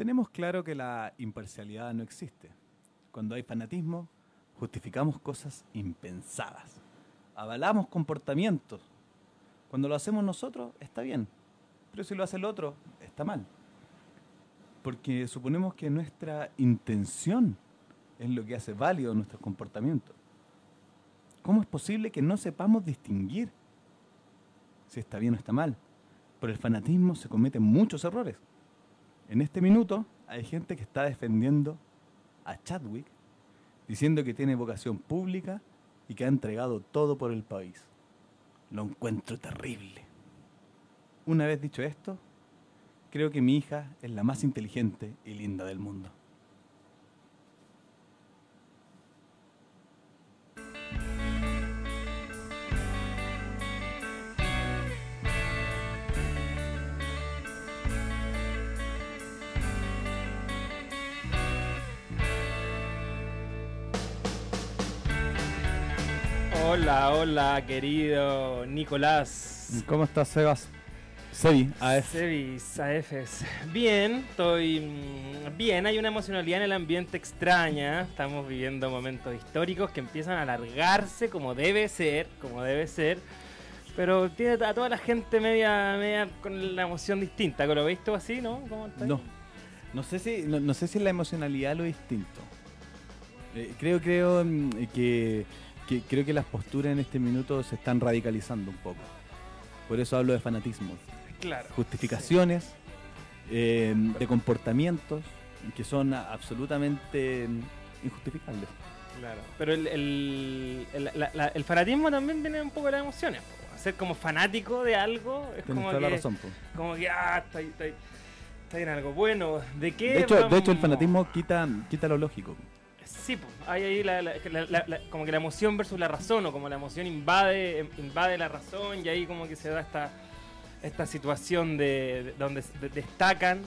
Tenemos claro que la imparcialidad no existe. Cuando hay fanatismo, justificamos cosas impensadas. Avalamos comportamientos. Cuando lo hacemos nosotros, está bien. Pero si lo hace el otro, está mal. Porque suponemos que nuestra intención es lo que hace válido nuestros comportamientos. ¿Cómo es posible que no sepamos distinguir si está bien o está mal? Por el fanatismo se cometen muchos errores. En este minuto hay gente que está defendiendo a Chadwick, diciendo que tiene vocación pública y que ha entregado todo por el país. Lo encuentro terrible. Una vez dicho esto, creo que mi hija es la más inteligente y linda del mundo. Hola, hola, querido Nicolás. ¿Cómo estás, Sebas? Sebi, AF. Sebis, AFs. Bien, estoy mm, bien. Hay una emocionalidad en el ambiente extraña. Estamos viviendo momentos históricos que empiezan a alargarse como debe ser, como debe ser. Pero tiene a toda la gente media, media con la emoción distinta. ¿Lo veis tú así, no? No. No sé si, no, no sé si la emocionalidad lo distinto. Eh, creo, creo mm, que, que- creo que las posturas en este minuto se están radicalizando un poco. Por eso hablo de fanatismo. Claro. Justificaciones eh, de comportamientos que son absolutamente injustificables. Claro. Pero el, el, el- la- la- el fanatismo también viene un poco de las emociones. po. Ser como fanático de algo es Tienes como la que, razón. como que, ah, está, ahí- está, está en algo bueno. ¿De qué? De hecho, de hecho, el fanatismo quita, quita lo lógico. Sí, po, hay ahí la- la- la- como que la emoción versus la razón, o como la emoción invade, em, invade la razón, y ahí como que se da esta, esta situación de, de- donde destacan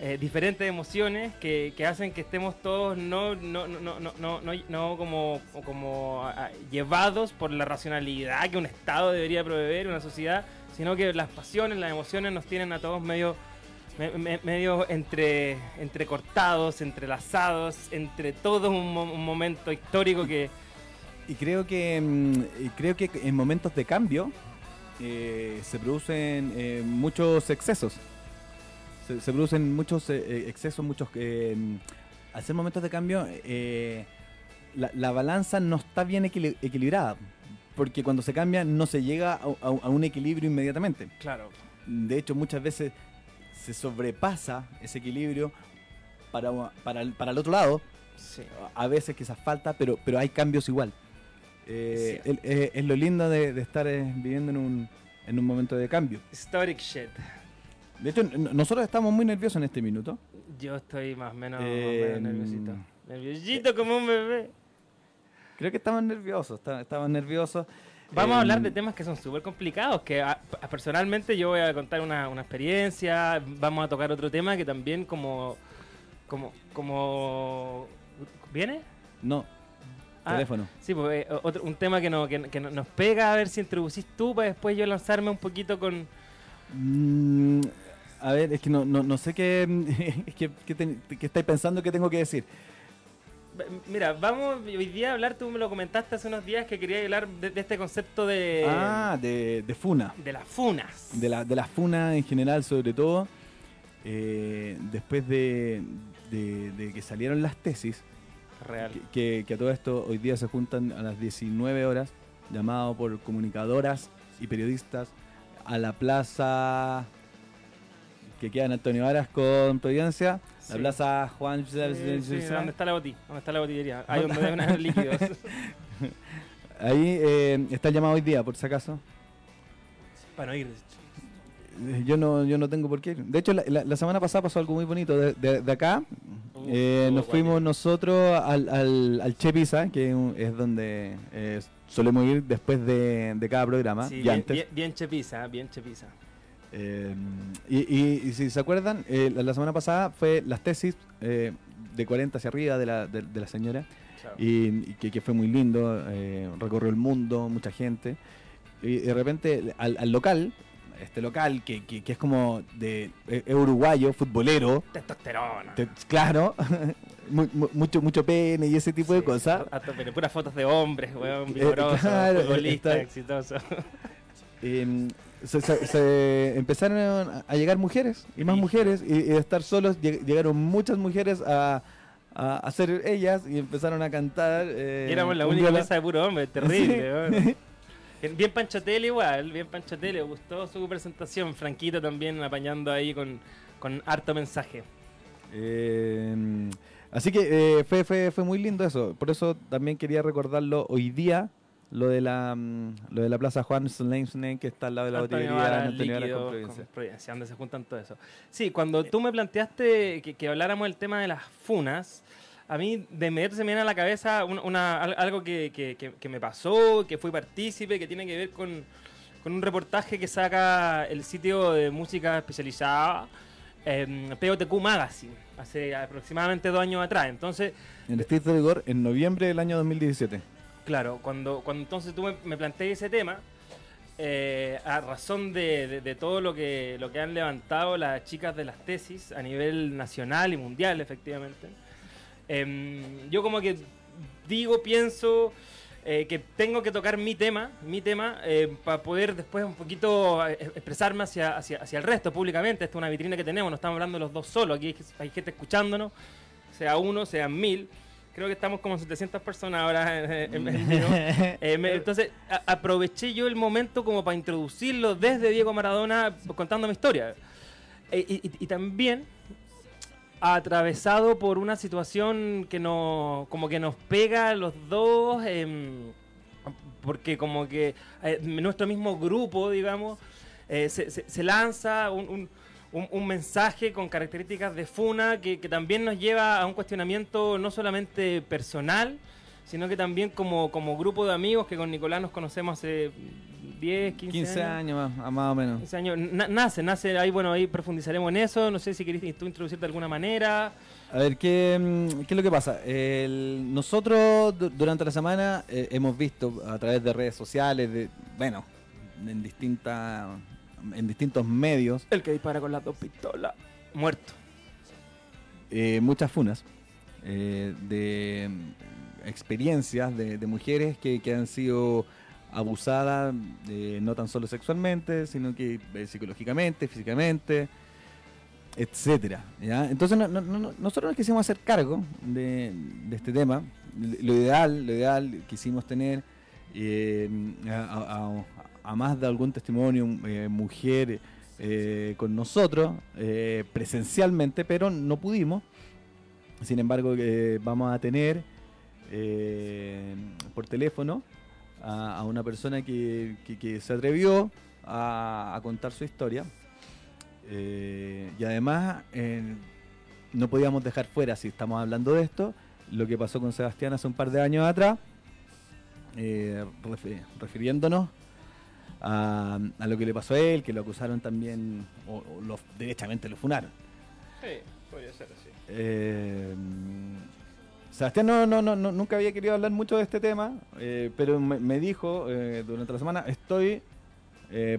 eh, diferentes emociones que, que hacen que estemos todos no, no, no, no, no, no, no- como, como a- llevados por la racionalidad que un Estado debería proveer, una sociedad, sino que las pasiones, las emociones nos tienen a todos medio me- me- medio entre entrecortados, entrelazados, entre todo un, mo- un momento histórico que Y creo que mm, y creo que en momentos de cambio eh, se producen eh, muchos excesos. Se, se producen muchos eh, eh, excesos, muchos al ser momentos de cambio la, la balanza no está bien equili- equilibrada. Porque cuando se cambia no se llega a, a- a un equilibrio inmediatamente. claro, De hecho, muchas veces se sobrepasa ese equilibrio para, para, el, para el otro lado sí. a veces quizás falta, pero, pero hay cambios igual. Eh, Sí. el- eh, es lo lindo de, de estar eh, viviendo en un, en un momento de cambio. Historic shit. De hecho, nosotros estamos muy nerviosos en este minuto. Yo estoy más o menos, más o menos nerviosito. Nerviosito como un bebé. Creo que estamos nerviosos, estamos nerviosos. Vamos a hablar de temas que son súper complicados, que a- a- personalmente yo voy a contar una, una experiencia, vamos a tocar otro tema que también como... como, como ¿Viene? No, Ah, teléfono. Sí, pues eh, otro, un tema que, no, que, que no- nos pega, a ver si introducís tú para después yo lanzarme un poquito con... Mm, a ver, es que no, no, no sé qué, qué, qué ten- qué estáis pensando que tengo que decir. Mira, vamos hoy día a hablar, tú me lo comentaste hace unos días que quería hablar de, de este concepto de, ah, de, de Funa. de las funas. de la, de la FUNA en general, sobre todo, eh, después de, de- de que salieron las tesis, Real. que, que- que a todo esto hoy día se juntan a las 19 horas, llamado por comunicadoras y periodistas a la plaza que queda en Antonio Varas con Providencia, la Sí. plaza Juan... Sí, ¿Dónde está la botella? ¿Dónde está la botillería? Ahí donde haber líquidos. Ahí eh, está el llamado hoy día, por si acaso. Para no ir. Yo no, yo no tengo por qué ir. De hecho, la, la- la semana pasada pasó algo muy bonito. De, de- de acá Uh, eh, nos fuimos guay. nosotros al, al, al Che Pizza, que es donde eh, solemos ir después de, de cada programa. Sí, y bien, antes. bien, bien chepiza, bien chepiza. Eh, y, y- y si se acuerdan, eh, la, la semana pasada fue las tesis eh, de 40 hacia arriba de la, de, de la señora. Claro. Y, y que, que fue muy lindo, recorrió el mundo, mucha gente. Y de repente al, al local este local que, que, que es como de es uruguayo, futbolero. Testosterona. Te- claro, mu- mu- mucho mucho pene y ese tipo de cosas. puras fotos de hombres, weón, vigorosos, claro, futbolistas, está- exitosos. Eh, se, se- se empezaron a- llegar mujeres y más mujeres y, y de estar solos lleg- llegaron muchas mujeres a, ser ellas y empezaron a cantar. eh, Y éramos la única mesa de puro hombre, terrible, Sí. weón. Bien- Panchotel igual, bien Panchotel, le gustó su presentación. Franquito también apañando ahí con, con harto mensaje. Eh, así que eh, fue, fue, fue muy lindo eso. Por eso también quería recordarlo hoy día. Lo de la mm, lo de la Plaza Juan Slemsne, que está al lado de la Antonio botillería Varas, Antonio Varas líquidos con con Providencia. Providencia, donde se juntan todo eso. Sí, cuando tú me planteaste que, que habláramos del tema de las funas, a mí de inmediato se me viene a la cabeza un- una, al- algo que, que- que- que me pasó, que fui partícipe, que tiene que ver con, con un reportaje que saca el sitio de música especializada, em, POTQ Magazine, hace aproximadamente dos años atrás. Entonces, En el Street de Vigor en noviembre del año 2017. Claro, cuando, cuando entonces tú me, me planteas ese tema, eh, a razón de, de- todo lo que, lo que han levantado las chicas de las tesis a nivel nacional y mundial, efectivamente, em, yo como que digo, pienso eh, que tengo que tocar mi tema, mi tema, para poder después un poquito eh, expresarme hacia, hacia, hacia el resto públicamente. Esta es una vitrina que tenemos, no estamos hablando los dos solos, aquí hay gente escuchándonos, sea uno, sean mil. Creo que estamos como 700 personas ahora en, en- en vivo. Eh, me- entonces a- aproveché yo el momento como para introducirlo desde Diego Maradona contando mi historia. Eh, y, también atravesado por una situación que nos como que nos pega a los dos em, porque como que eh, nuestro mismo grupo digamos eh, se, se- se lanza un, un- un- un mensaje con características de funa que, que también nos lleva a un cuestionamiento no solamente personal sino que también como, como grupo de amigos que con Nicolás nos conocemos hace 10, 15, 15 años. años más, más o menos. 15 años. Na- nace, nace, ahí bueno, ahí profundizaremos en eso. No sé si querés tú introducirte de alguna manera. A ver, ¿qué, mm, qué es lo que pasa? El- nosotros du- durante la semana eh, hemos visto a través de redes sociales, de, bueno, en, distintas en distintos medios, El que dispara con las dos pistolas. Muerto. eh, muchas funas eh, de mm, experiencias de, de mujeres que, que han sido abusadas eh, no tan solo sexualmente, sino que eh, psicológicamente, físicamente, etcétera. Entonces no- no- no- nosotros nos quisimos hacer cargo de, de este tema. Lo ideal, lo ideal quisimos tener eh, a, a- a más de algún testimonio, eh, mujer eh, con nosotros eh, presencialmente, pero no pudimos. Sin embargo, eh, vamos a tener por teléfono a, una persona que, se atrevió a, contar su historia. Y además, no podíamos dejar fuera, si estamos hablando de esto, lo que pasó con Sebastián hace un par de años atrás, refi- refiriéndonos a, a lo que le pasó a él, que lo acusaron también, o, o lo, derechamente lo funaron. Sí, podría ser así. Eh, Sebastián no, no, no, nunca había querido hablar mucho de este tema, eh, pero me, me dijo eh, durante la semana, estoy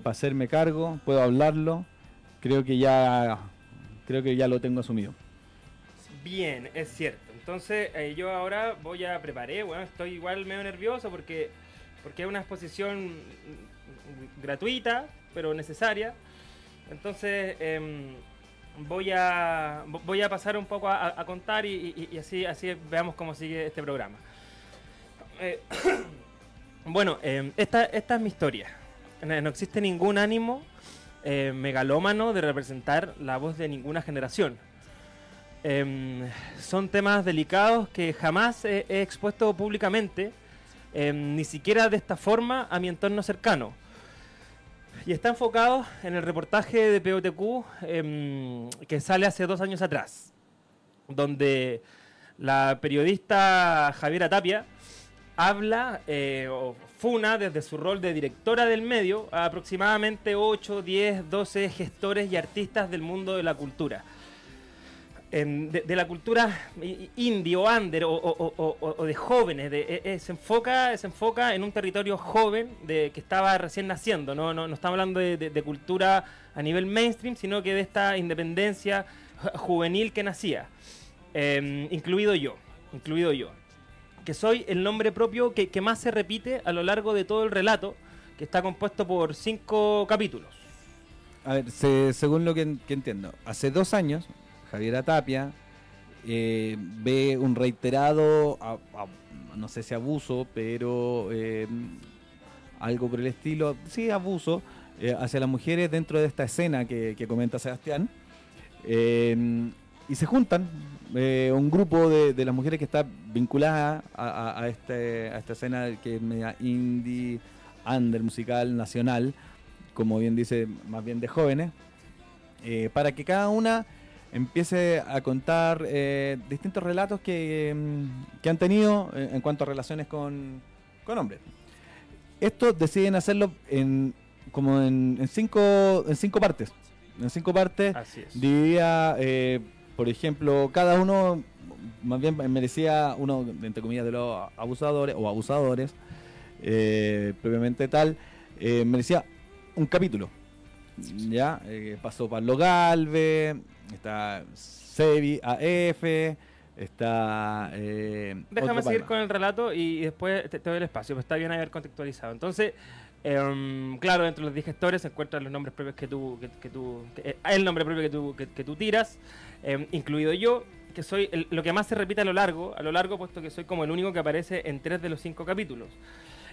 para hacerme cargo, puedo hablarlo, creo que ya creo que ya lo tengo asumido. Bien, es cierto. Entonces, yo ahora voy a preparé, bueno, estoy igual medio nervioso porque, porque es una exposición gratuita, pero necesaria. Entonces, em, voy, a, vo- voy a pasar un poco a, contar y, y- así, así veamos cómo sigue este programa. Eh, bueno, em, esta, esta es mi historia. No existe ningún ánimo eh, megalómano de representar la voz de ninguna generación. Em, son temas delicados que jamás he, expuesto públicamente, ni siquiera de esta forma a mi entorno cercano. Y está enfocado en el reportaje de POTQ em, que sale hace dos años atrás, donde la periodista Javiera Tapia habla eh, o funa desde su rol de directora del medio a aproximadamente 8, 10, 12 gestores y artistas del mundo de la cultura. De, la cultura indie o under o, o- de jóvenes. Eh, eh, se, enfoca, se enfoca en un territorio joven de, que estaba recién naciendo. No, no, estamos hablando de, cultura a nivel mainstream, sino que de esta independencia ju- juvenil que nacía. Em, incluido yo. Incluido yo. Que soy el nombre propio que, más se repite a lo largo de todo el relato, que está compuesto por cinco capítulos. A ver, se- según lo que entiendo, hace dos años, Javiera Tapia eh, ve un reiterado, no sé si abuso, pero eh, algo por el estilo, sí, abuso, eh, hacia las mujeres dentro de esta escena que, comenta Sebastián. Y se juntan un grupo de, las mujeres que está vinculada este, a esta escena que es media indie, under, musical, nacional, como bien dice, más bien de jóvenes, para que cada una empiece a contar eh, distintos relatos que, mm, que han tenido eh, en cuanto a relaciones con, con hombres. Esto deciden hacerlo en, como en, en cinco, en cinco partes. En cinco partes Así es. dividía, eh, por ejemplo, cada uno más bien merecía uno, entre comillas, de los abusadores o abusadores, eh, propiamente tal, eh, merecía un capítulo. Ya, pasó Pablo Galve, está Sebi AF, está... eh, Déjame otro seguir Palma. con el relato y después te, te doy el espacio, pero está bien haber contextualizado. Entonces, em, claro, entre los digestores se encuentran los nombres propios que tú, que, que tú que- eh, el nombre propio que tú, que, que tú tiras, em, incluido yo, que soy el- lo que más se repite a lo largo, a lo largo, puesto que soy como el único que aparece en tres de los cinco capítulos.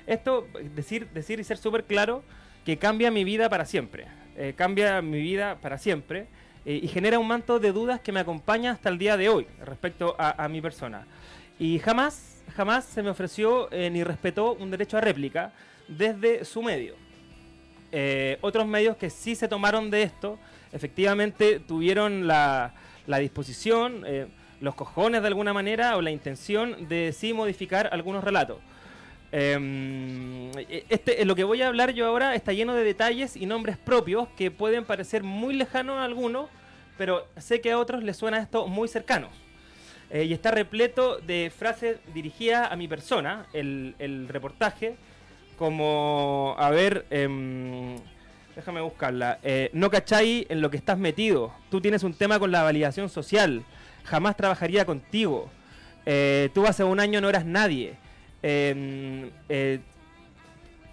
Esto, decir, decir y ser súper claro, que cambia mi vida para siempre. Eh, cambia mi vida para siempre eh, y genera un manto de dudas que me acompaña hasta el día de hoy respecto a, mi persona. Y jamás, jamás se me ofreció eh, ni respetó un derecho a réplica desde su medio. Eh, otros medios que sí se tomaron de esto, efectivamente tuvieron la, la disposición, los cojones de alguna manera, o la intención de sí modificar algunos relatos. Em, este, lo que voy a hablar yo ahora está lleno de detalles y nombres propios que pueden parecer muy lejanos a algunos, pero sé que a otros les suena esto muy cercanos. Eh, y está repleto de frases dirigidas a mi persona, el, el reportaje, como, a ver, em, déjame buscarla, Eh, no cachai en lo que estás metido, tú tienes un tema con la validación social, jamás trabajaría contigo, Eh, tú hace un año no eras nadie, Em, eh,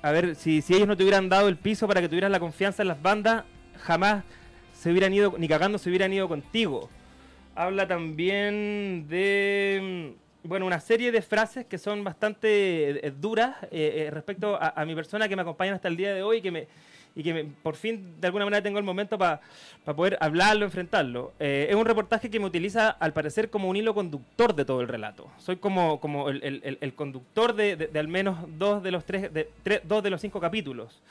a ver, si, ellos no te hubieran dado el piso para que tuvieras la confianza en las bandas, jamás se hubieran ido, ni cagando se hubieran ido contigo. Habla también de, mm, bueno, una serie de frases que son bastante eh, duras eh, respecto a, a mi persona que me acompañan hasta el día de hoy que me, y que me- por fin de alguna manera tengo el momento para poder hablarlo, enfrentarlo. Eh, es un reportaje que me utiliza al parecer como un hilo conductor de todo el relato. Soy como, como el, el- el- el conductor de, de- de al menos dos de los tres, de, tres- dos de los cinco capítulos.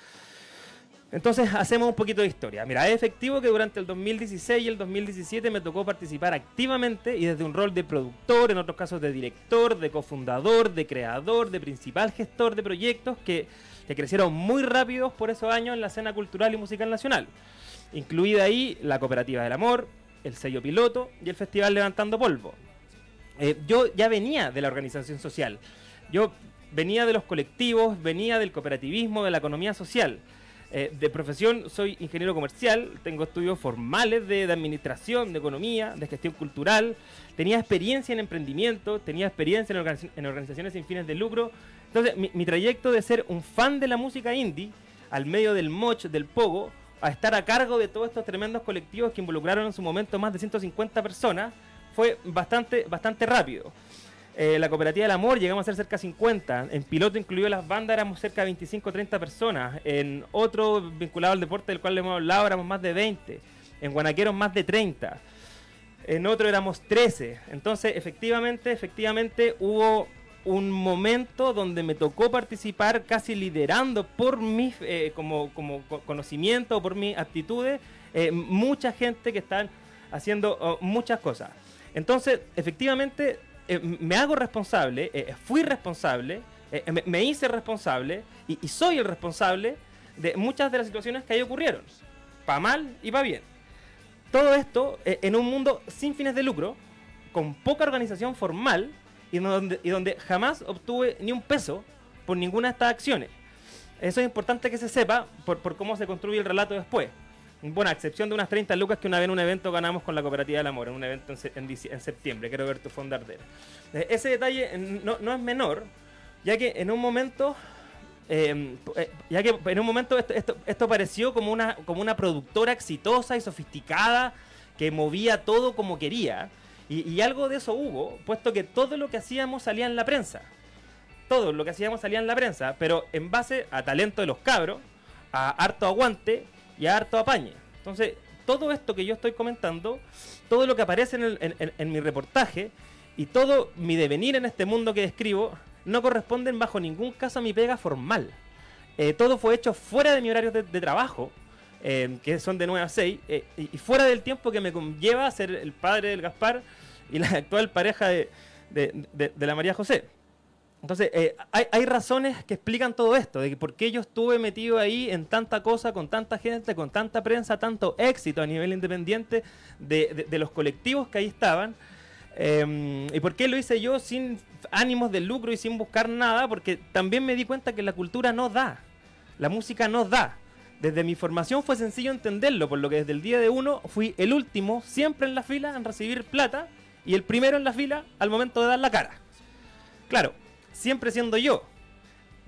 Entonces hacemos un poquito de historia. Mira, es efectivo que durante el 2016 y el 2017 me tocó participar activamente y desde un rol de productor, en otros casos de director, de cofundador, de creador, de principal gestor de proyectos que, que crecieron muy rápidos por esos años en la escena cultural y musical nacional. Incluida ahí la Cooperativa del Amor, el sello piloto y el Festival Levantando Polvo. Eh, yo ya venía de la organización social. Yo venía de los colectivos, venía del cooperativismo, de la economía social. Eh, de profesión soy ingeniero comercial, tengo estudios formales de, administración, de economía, de gestión cultural, tenía experiencia en emprendimiento, tenía experiencia en organizaciones sin fines de lucro. Entonces, mi, trayecto de ser un fan de la música indie, al medio del moch, del pogo, a estar a cargo de todos estos tremendos colectivos que involucraron en su momento más de 150 personas, fue bastante, bastante rápido. Eh, la cooperativa del amor llegamos a ser cerca de 50. En piloto incluido las bandas éramos cerca de 25 o 30 personas. En otro vinculado al deporte del cual le hemos hablado éramos más de 20. En Guanaqueros más de 30. En otro éramos 13. Entonces, efectivamente, efectivamente hubo un momento donde me tocó participar casi liderando por mis eh, como, como co- conocimiento, por mis aptitudes, eh, mucha gente que están haciendo oh, muchas cosas. Entonces, efectivamente, eh, me hago responsable, eh, fui responsable, me, hice responsable y, y soy el responsable de muchas de las situaciones que ahí ocurrieron, para mal y para bien. todo esto en un mundo sin fines de lucro, con poca organización formal y donde, y donde jamás obtuve ni un peso por ninguna de estas acciones. Eso es importante que se sepa por, por cómo se construye el relato después. Bueno, a excepción de unas 30 lucas que una vez en un evento ganamos con la Cooperativa del Amor, en un evento en, se- en en septiembre, quiero ver tu fondardera. Eh, Ese detalle eh, no, no es menor, ya que en un momento, eh, eh, ya que en un momento esto, esto, esto pareció como una, como una productora exitosa y sofisticada que movía todo como quería. Y, algo de eso hubo, puesto que todo lo que hacíamos salía en la prensa. Todo lo que hacíamos salía en la prensa, pero en base a talento de los cabros, a harto aguante y a harto apañe. Entonces, todo esto que yo estoy comentando, todo lo que aparece en, el- mi reportaje y todo mi devenir en este mundo que describo, no corresponden bajo ningún caso a mi pega formal. Eh, todo fue hecho fuera de mi horario de trabajo, eh, que son de 9 a 6, eh, y, fuera del tiempo que me conlleva ser el padre del Gaspar y la actual pareja de, de- de- de la María José. Entonces, eh, hay, hay razones que explican todo esto, de que por qué yo estuve metido ahí en tanta cosa, con tanta gente, con tanta prensa, tanto éxito a nivel independiente de, de- de los colectivos que ahí estaban. Eh, y por qué lo hice yo sin ánimos de lucro y sin buscar nada, porque también me di cuenta que la cultura no da, la música no da. Desde mi formación fue sencillo entenderlo, por lo que desde el día de uno fui el último, siempre en la fila, en recibir plata, y el primero en la fila al momento de dar la cara. Claro, siempre siendo yo.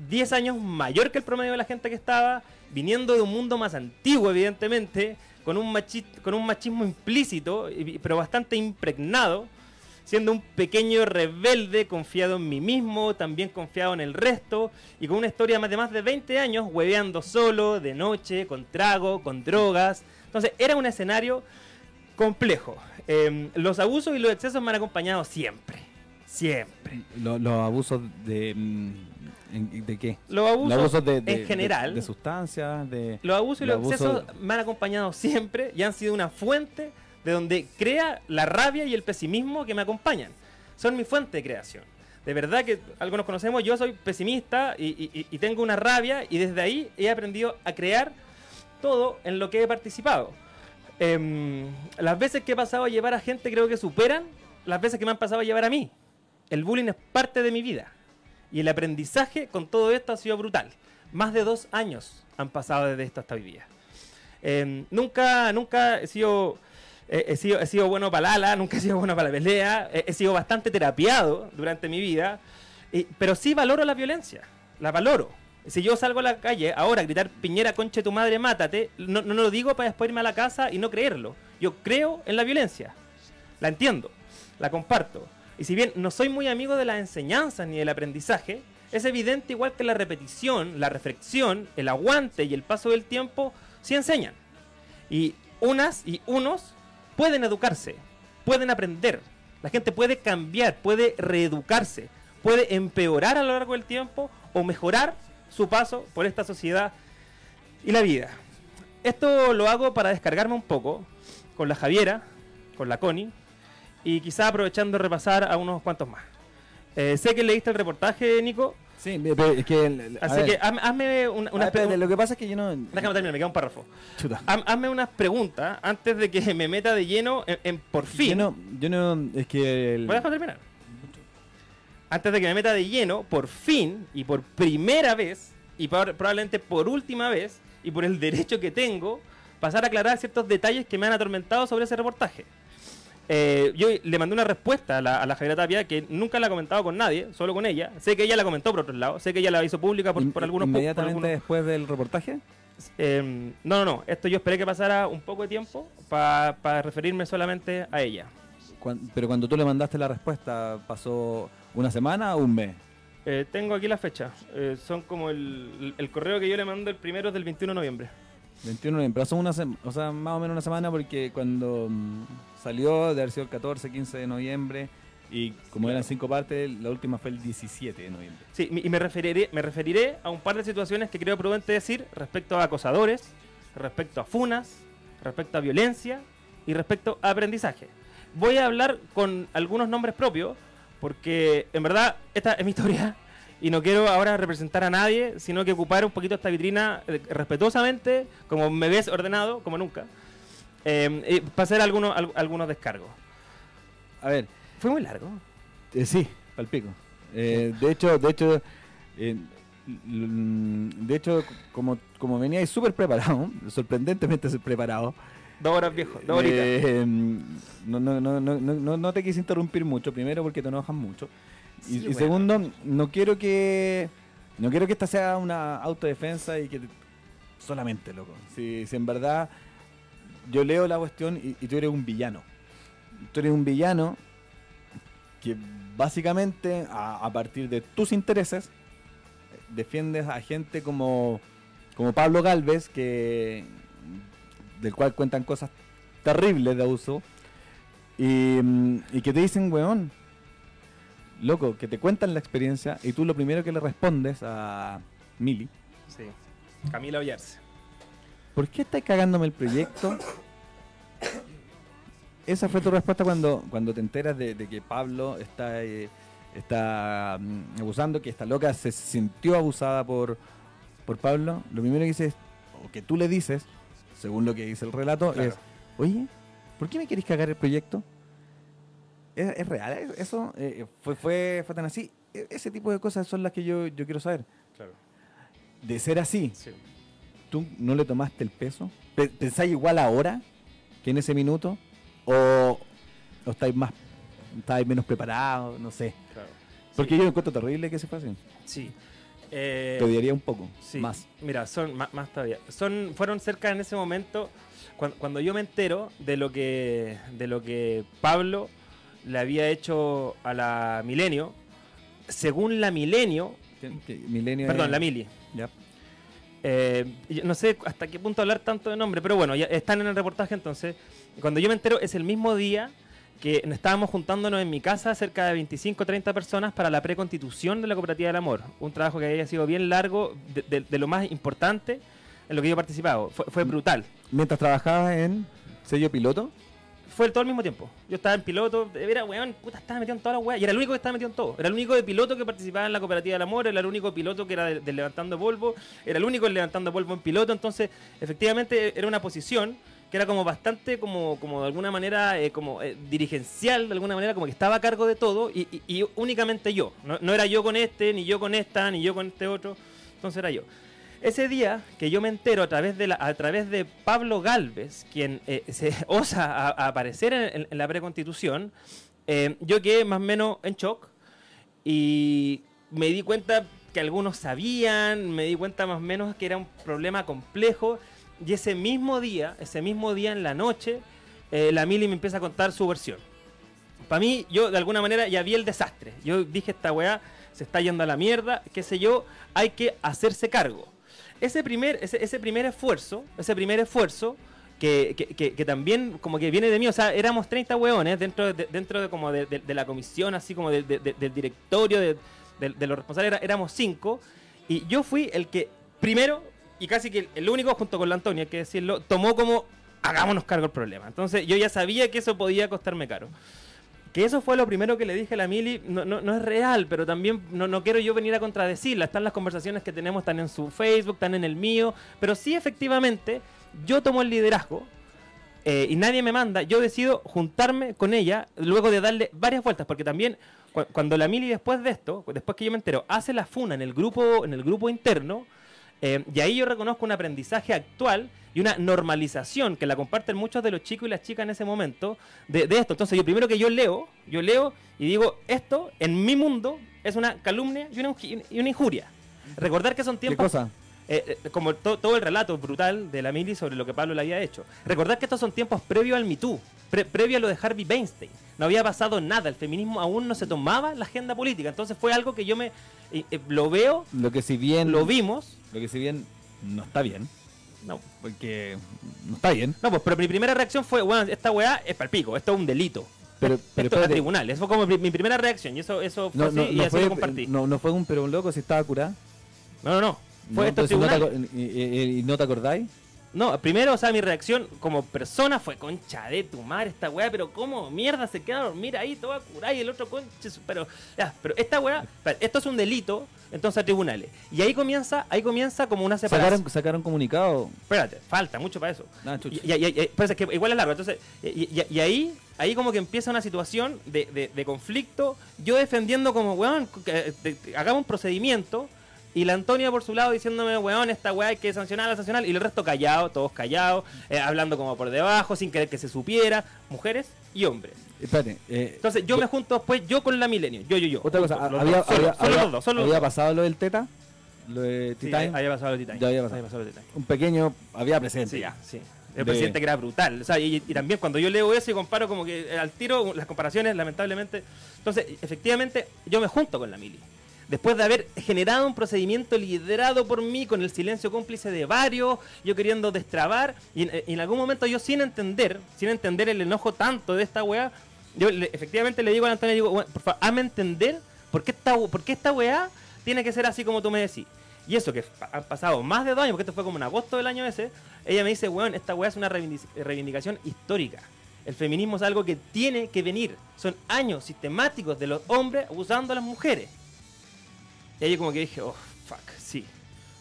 10 años mayor que el promedio de la gente que estaba, viniendo de un mundo más antiguo, evidentemente, con un, con un machismo implícito, pero bastante impregnado, siendo un pequeño rebelde, confiado en mí mismo, también confiado en el resto, y con una historia más de más de 20 años, hueveando solo, de noche, con trago, con drogas. Entonces, era un escenario complejo. Em, los abusos y los excesos me han acompañado siempre. Siempre. Lo- los abusos de. mm, ¿De qué? Los abusos, los abusos de, de- en general, De, de sustancias, de. los abusos y los los abusos- excesos me han acompañado siempre y han sido una fuente de donde crea la rabia y el pesimismo que me acompañan. Son mi fuente de creación. De verdad que algunos conocemos, yo soy pesimista y- y tengo una rabia y desde ahí he aprendido a crear todo en lo que he participado. Em, las veces que he pasado a llevar a gente creo que superan las veces que me han pasado a llevar a mí. El bullying es parte de mi vida. Y el aprendizaje con todo esto ha sido brutal. Más de dos años han pasado desde esto hasta hoy día. Em, nunca, nunca he sido, he, he sido, he sido bueno para la ala, nunca he sido bueno para la pelea, he, he sido bastante terapiado durante mi vida, y- pero sí valoro la violencia, la valoro. Si yo salgo a la calle ahora a gritar Piñera, conche tu madre, mátate, no, no lo digo para después irme a la casa y no creerlo. Yo creo en la violencia, la entiendo, la comparto. Y si bien no soy muy amigo de las enseñanzas ni del aprendizaje, es evidente igual que la repetición, la reflexión, el aguante y el paso del tiempo sí enseñan. Y unas y unos pueden educarse, pueden aprender. La gente puede cambiar, puede reeducarse, puede empeorar a lo largo del tiempo o mejorar su paso por esta sociedad y la vida. Esto lo hago para descargarme un poco con la Javiera, con la Connie y quizá aprovechando repasar a unos cuantos más. Eh, sé que leíste el reportaje, Nico, Sí, pero es que. así ver, que hazme, hazme una, a una ver, espérate, pregu- lo que pasa es que yo no. Déjame terminar, me queda un párrafo. Chuta. Haz- Hazme unas preguntas antes de que me meta de lleno en, en por fin. Yo no, yo no. Es que. el- ¿Puedes dejar terminar? Antes de que me meta de lleno, por fin y por primera vez, y por- probablemente por última vez, y por el derecho que tengo, pasar a aclarar ciertos detalles que me han atormentado sobre ese reportaje. Eh, yo le mandé una respuesta a la, a la Javiera Tapia que nunca la ha comentado con nadie, solo con ella. Sé que ella la comentó por otro lado, sé que ella la hizo pública por, por algunos pu- por Inmediatamente algunos- después del reportaje. Eh, no, no, no. Esto yo esperé que pasara un poco de tiempo para referirme solamente a ella. Pero cuando tú le mandaste la respuesta, ¿pasó una semana o un mes? Eh, tengo aquí la fecha. Eh, son como el, el correo que yo le mando el primero es del 21 de noviembre. 21 de noviembre. Pasó una o sea, más o menos una semana porque cuando mm, salió, de haber sido el 14, 15 de noviembre, y como eran cinco partes, la última fue el 17 de noviembre. Sí, y me referiré, me referiré a un par de situaciones que creo prudente decir respecto a acosadores, respecto a funas, respecto a violencia y respecto a aprendizaje. Voy a hablar con algunos nombres propios porque en verdad esta es mi historia y no quiero ahora representar a nadie, sino que ocupar un poquito esta vitrina eh, respetuosamente, como me ves ordenado, como nunca. Eh, para hacer algunos, al- algunos descargos. A ver, Fue muy largo. eh, sí, palpico. Eh, de hecho, de hecho, eh, l- de hecho, como, como veníais súper preparado, sorprendentemente preparado, Dos horas viejo, dos horitas. No, no, no, no, no, no- no te quise interrumpir mucho, primero porque te enojas mucho. Y, Sí, y bueno. segundo, no quiero que no quiero que esta sea una autodefensa y que te- solamente, loco. Si, si en verdad yo leo la cuestión y, y tú eres un villano. Tú eres un villano que básicamente a, a partir de tus intereses defiendes a gente como, como Pablo Galvez, que del cual cuentan cosas terribles de abuso, y, y que te dicen, weón, loco, que te cuentan la experiencia y tú lo primero que le respondes a Mili, Sí. Camila Ollarse. ¿por qué estás cagándome el proyecto? Esa fue tu respuesta cuando, cuando te enteras de, de que Pablo está, eh, está mm, abusando, que esta loca se sintió abusada por, por Pablo. Lo primero que dices, o que tú le dices, según lo que dice el relato, Claro. es, oye, ¿por qué me quieres cagar el proyecto? ¿Es, es real eso? Eh, ¿fue, fue, ¿Fue tan así? E- ese tipo de cosas son las que yo, yo quiero saber. Claro. De ser así, Sí. ¿tú no le tomaste el peso? Pe- ¿Pensáis igual ahora que en ese minuto? ¿O, o estáis más, estáis menos preparados? No sé. Claro. Porque yo encuentro terrible que se así. Sí. Eh, Te odiaría un poco, Sí, más. Mira, son más, más todavía. Son, fueron cerca en ese momento cuando, cuando yo me entero de lo que de lo que Pablo le había hecho a la Milenio. Según la Milenio, ¿Qué- qué- Milenio perdón, es- la Mili. Ya. Eh, no sé hasta qué punto hablar tanto de nombre, pero bueno, ya están en el reportaje entonces. Cuando yo me entero es el mismo día que estábamos juntándonos en mi casa cerca de 25 30 personas para la preconstitución de la Cooperativa del Amor. Un trabajo que había sido bien largo, de, de- de lo más importante en lo que yo he participado. Fue, fue brutal. Mientras trabajabas en sello piloto, Fue todo al mismo tiempo. Yo estaba en piloto, era weón, puta, estaba metido en todas las weas. Y era el único que estaba metido en todo. Era el único de piloto que participaba en la cooperativa del amor, era el único piloto que era del del levantando polvo, era el único levantando polvo en piloto. Entonces, efectivamente, era una posición que era como bastante, como, como de alguna manera, eh, como eh, dirigencial, de alguna manera, como que estaba a cargo de todo y, y- y únicamente yo. No, no era yo con este, ni yo con esta, ni yo con este otro. Entonces era yo. Ese día que yo me entero a través de, a través de Pablo Galvez, quien eh, se osa aparecer en la preconstitución, eh, yo quedé más o menos en shock y me di cuenta que algunos sabían, me di cuenta más o menos que era un problema complejo y ese mismo día, ese mismo día en la noche, eh, la Mili me empieza a contar su versión. Para mí, yo de alguna manera ya vi el desastre. Yo dije, esta weá se está yendo a la mierda, qué sé yo, hay que hacerse cargo. Ese primer, ese, primer esfuerzo, ese primer esfuerzo, que, que- que- también como que viene de mí, o sea, éramos 30 hueones dentro de, dentro de como de, la comisión, así como de- de- de- del directorio, de, los responsables, éramos cinco, y yo fui el que primero, y casi que el, el único, junto con la Antonia, hay que decirlo, tomó como, hagámonos cargo del problema. Entonces yo ya sabía que eso podía costarme caro. Que eso fue lo primero que le dije a la Mili, no, no, no es real, pero también no, no quiero yo venir a contradecirla. Están las conversaciones que tenemos, están en su Facebook, están en el mío, pero sí efectivamente yo tomo el liderazgo eh, y nadie me manda, yo decido juntarme con ella luego de darle varias vueltas, porque también cu- cuando la Mili después de esto, después que yo me entero, hace la funa en el grupo, en el grupo interno, eh, y ahí yo reconozco un aprendizaje actual y una normalización que la comparten muchos de los chicos y las chicas en ese momento de, de esto. Entonces, yo primero que yo leo, yo leo y digo, esto en mi mundo es una calumnia y una, y una injuria. Recordar que son ¿qué tiempos cosa? eh, eh, como to- todo el relato brutal de la Mili sobre lo que Pablo le había hecho. Recordar que estos son tiempos previos al Me Too, pre- previo a lo de Harvey Weinstein. No había pasado nada, el feminismo aún no se tomaba la agenda política. Entonces fue algo que yo me eh, lo veo, Lo que si bien lo vimos. Lo que si bien no está bien, No, porque no está bien, no pues, pero mi primera reacción fue, bueno, esta weá es palpico, esto es un delito. pero, pero esto es tribunales. Eso fue como mi, mi primera reacción y eso, eso fue no, así no, y no así fue, lo compartí. No, no, fue un pero un loco si estaba curada. no, no. Fue No, esto es entonces no te tribunal. aco- y, y- y no te acordáis? No, primero, o sea, mi reacción como persona fue concha de tu madre esta weá, pero cómo mierda se queda a dormir ahí, todo a curar y el otro concha, pero ya, pero esta weá, esto es un delito, entonces a tribunales. Y ahí comienza, ahí comienza como una separación. Sacaron, sacaron comunicado. Espérate, falta mucho para eso. Ah, chucha. Y, y- pues es que igual es largo. Entonces, y, ahí, ahí como que empieza una situación de, de- de conflicto. Yo defendiendo como, weón, eh, hagamos un procedimiento. Y la Antonia por su lado diciéndome, weón, esta weá hay que sancionarla, sancionar. Y el resto callado, todos callados, eh, hablando como por debajo, sin querer que se supiera. Mujeres y hombres. Espérate. eh, Entonces yo me junto después, yo con la Milenio. Yo, yo, yo. otra cosa, los había, dos, solo- había, solo había- los dos, solo los había dos. pasado lo del Teta, lo de Sí, Titanic. había pasado el Titanic. Ya había pasado. Había pasado el Titanic. Un pequeño, había presente. Sí, ya. sí. El De- presidente que era brutal. O sea, y, y también cuando yo leo eso y comparo como que eh, al tiro, las comparaciones, lamentablemente. Entonces, efectivamente, yo me junto con la mili. Después de haber generado un procedimiento liderado por mí, con el silencio cómplice de varios, yo queriendo destrabar, y en, algún momento yo sin entender, sin entender el enojo tanto de esta weá, yo le- efectivamente le digo a Antonio, digo, "Weón, por favor, hazme entender por qué, esta, por qué esta weá tiene que ser así como tú me decís. Y eso que han pasado más de dos años, porque esto fue como en agosto del año ese, ella me dice, weón, esta weá es una reivindic- reivindicación histórica. El feminismo es algo que tiene que venir. Son años sistemáticos de los hombres abusando a las mujeres. Y ahí como que dije, oh, fuck, sí.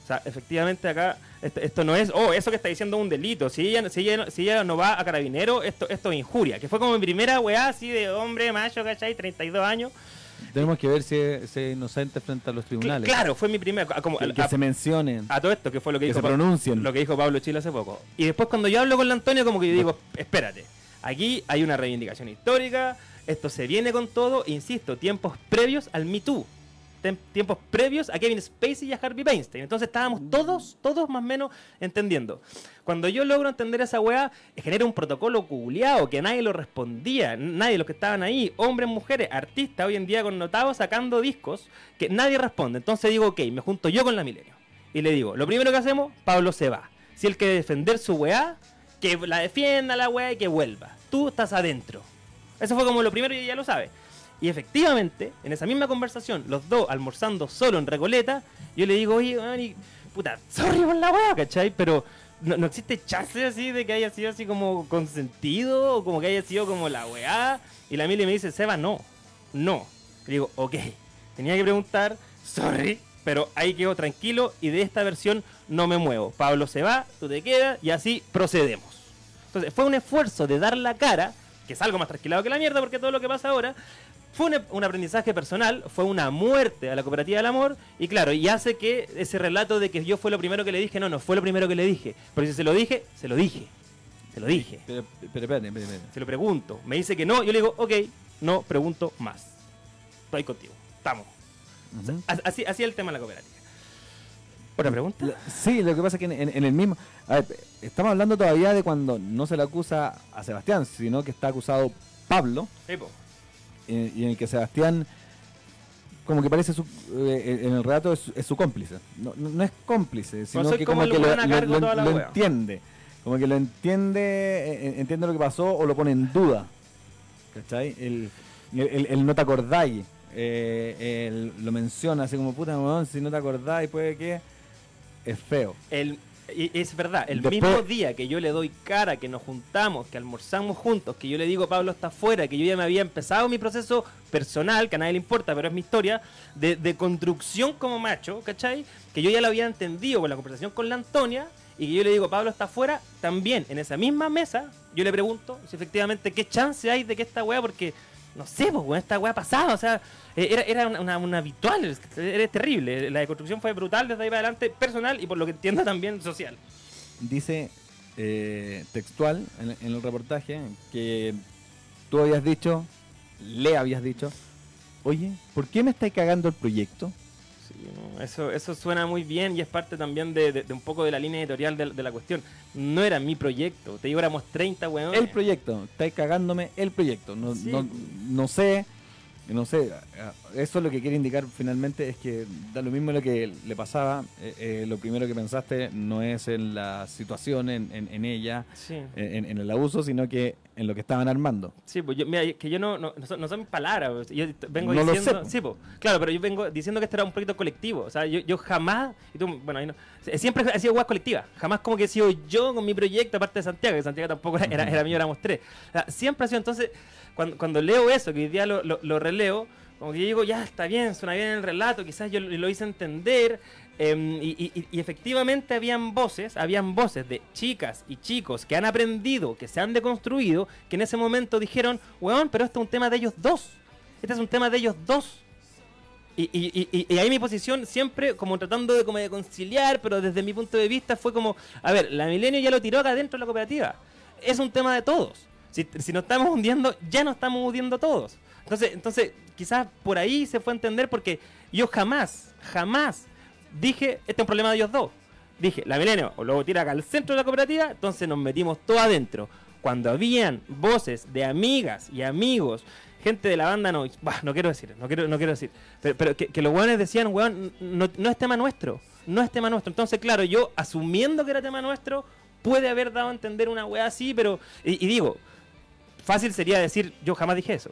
O sea, efectivamente acá, esto, esto no es, oh, eso que está diciendo es un delito. Si ella, si ella, no- si ella no va a carabinero, esto, esto es injuria. Que fue como mi primera weá así de hombre, macho, ¿cachai? 32 años. Tenemos que ver si es, si es inocente frente a los tribunales. claro, fue mi primera. Como, Que, que a- se mencionen. a todo esto, que fue lo que, que dijo se Pa- pronuncien. lo que dijo Pablo Chile hace poco. Y después cuando yo hablo con la Antonio, como que yo digo, espérate, aquí hay una reivindicación histórica, esto se viene con todo, insisto, tiempos previos al Me Too. Tiempos previos a Kevin Spacey y a Harvey Weinstein. Entonces estábamos todos, todos más o menos entendiendo. Cuando yo logro entender esa weá, genera un protocolo culiado que nadie lo respondía. Nadie los que estaban ahí, hombres, mujeres, artistas hoy en día connotados sacando discos, que nadie responde. Entonces digo, ok, me junto yo con la Milenio. Y le digo, lo primero que hacemos, Pablo se va. Si él quiere defender su weá, que la defienda la weá y que vuelva. Tú estás adentro. Eso fue como lo primero y ella lo sabe. Y efectivamente, en esa misma conversación, los dos almorzando solo en Recoleta, yo le digo, oye, puta, sorry por la weá, ¿cachai? Pero no, no existe chance así de que haya sido así como consentido o como que haya sido como la weá. Y la Mili me dice, Seba, no, no. Le digo, ok, tenía que preguntar, sorry, pero ahí quedo tranquilo y de esta versión no me muevo. Pablo se va, tú te quedas y así procedemos. Entonces, fue un esfuerzo de dar la cara, que es algo más tranquilado que la mierda, porque todo lo que pasa ahora fue un, un aprendizaje personal, fue una muerte a la cooperativa del amor, y claro, y hace que ese relato de que yo fue lo primero que le dije, no, no fue lo primero que le dije. Pero si se lo dije, se lo dije. Se lo dije. Pero, pero espérate, espérate. Se lo pregunto. Me dice que no, yo le digo, ok, no pregunto más. Estoy contigo. Estamos. As- así, así es el tema de la cooperativa. ¿Otra pregunta? Sí, lo que pasa es que en, en- en el mismo. a ver, estamos hablando todavía de cuando no se le acusa a Sebastián, sino que está acusado Pablo, eh, y en el que Sebastián, como que parece su, eh, en el relato, es, es su cómplice. No, no- es cómplice, sino que como que lo, entiende. Como que lo entiende, eh, entiende lo que pasó o lo pone en duda. ¿Cachai? El, el, el- el no te acordáis. eh, el- lo menciona así como puta, si no te acordáis, puede que. Es feo. El, es verdad, el Después- mismo día que yo le doy cara, que nos juntamos, que almorzamos juntos, que yo le digo Pablo está afuera, que yo ya me había empezado mi proceso personal, que a nadie le importa, pero es mi historia, de, de construcción como macho, ¿cachai? Que yo ya lo había entendido con la conversación con la Antonia, y que yo le digo Pablo está afuera, también en esa misma mesa, yo le pregunto si efectivamente qué chance hay de que esta weá, porque no sé, pues, weón, esta weá pasada, o sea, eh, era, era una, habitual, era terrible. La deconstrucción fue brutal desde ahí para adelante, personal y por lo que entiendo también social. dice eh, textual en, en el reportaje que tú habías dicho, le habías dicho, oye, ¿por qué me estáis cagando el proyecto? No, eso, eso suena muy bien y es parte también de, de- de un poco de la línea editorial de, de la cuestión. No era mi proyecto, te digo, éramos 30 weones. El proyecto, estáis cagándome el proyecto. No, Sí. no, no sé no sé, eso lo que quiere indicar finalmente es que da lo mismo lo que le pasaba, eh, eh, lo primero que pensaste no es en la situación, en, en, ella, en, el abuso, sino que en lo que estaban armando. Sí, pues yo, mira, que yo no, no, no son mis palabras, yo vengo diciendo, sí, pues, claro, pero yo vengo diciendo que este era un proyecto colectivo, o sea, yo, yo jamás, y tú, bueno, no, siempre ha sido guas colectiva, jamás como que he sido yo con mi proyecto, aparte de Santiago, que Santiago tampoco era, era, mío, éramos tres, siempre ha sido entonces cuando, cuando leo eso, que hoy día lo, lo, releo, como que yo digo, ya está bien, suena bien el relato, quizás yo lo hice entender. Em, y, efectivamente habían voces, habían voces de chicas y chicos que han aprendido, que se han deconstruido, que en ese momento dijeron, weón, pero esto es un tema de ellos dos. Este es un tema de ellos dos. Y, y, ahí mi posición siempre como tratando de conciliar, pero desde mi punto de vista fue como, a ver, la Milenio ya lo tiró acá dentro de la cooperativa. Es un tema de todos. Si, si nos estamos hundiendo, ya nos estamos hundiendo todos. Entonces, entonces, quizás por ahí se fue a entender porque yo jamás, jamás dije, este es un problema de ellos dos. Dije, la milenio, o luego tira acá al centro de la cooperativa, entonces nos metimos todo adentro. Cuando habían voces de amigas y amigos, gente de la banda, no, no quiero decir, no quiero, no quiero decir, pero, que, los weones decían, weón, no, no es tema nuestro, no es tema nuestro. Entonces, claro, yo asumiendo que era tema nuestro, puede haber dado a entender una weá así, pero, y digo, fácil sería decir, yo jamás dije eso.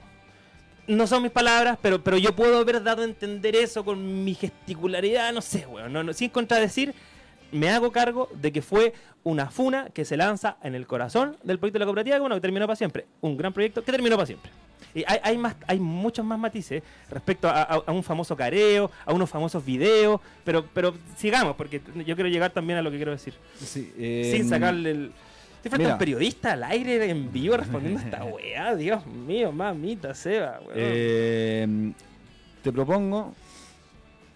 No son mis palabras, pero, pero yo puedo haber dado a entender eso con mi gesticularidad, no sé, weón. No, sin contradecir, me hago cargo de que fue una funa que se lanza en el corazón del proyecto de la cooperativa, que bueno, que terminó para siempre. Un gran proyecto que terminó para siempre. Y hay, hay, más, hay muchos más matices respecto a, un famoso careo, a unos famosos videos, pero, pero sigamos, porque yo quiero llegar también a lo que quiero decir. sin em, sacarle el te falta un periodista al aire en vivo respondiendo a esta weá. Dios mío, mamita, Seba, weón. Eh, te propongo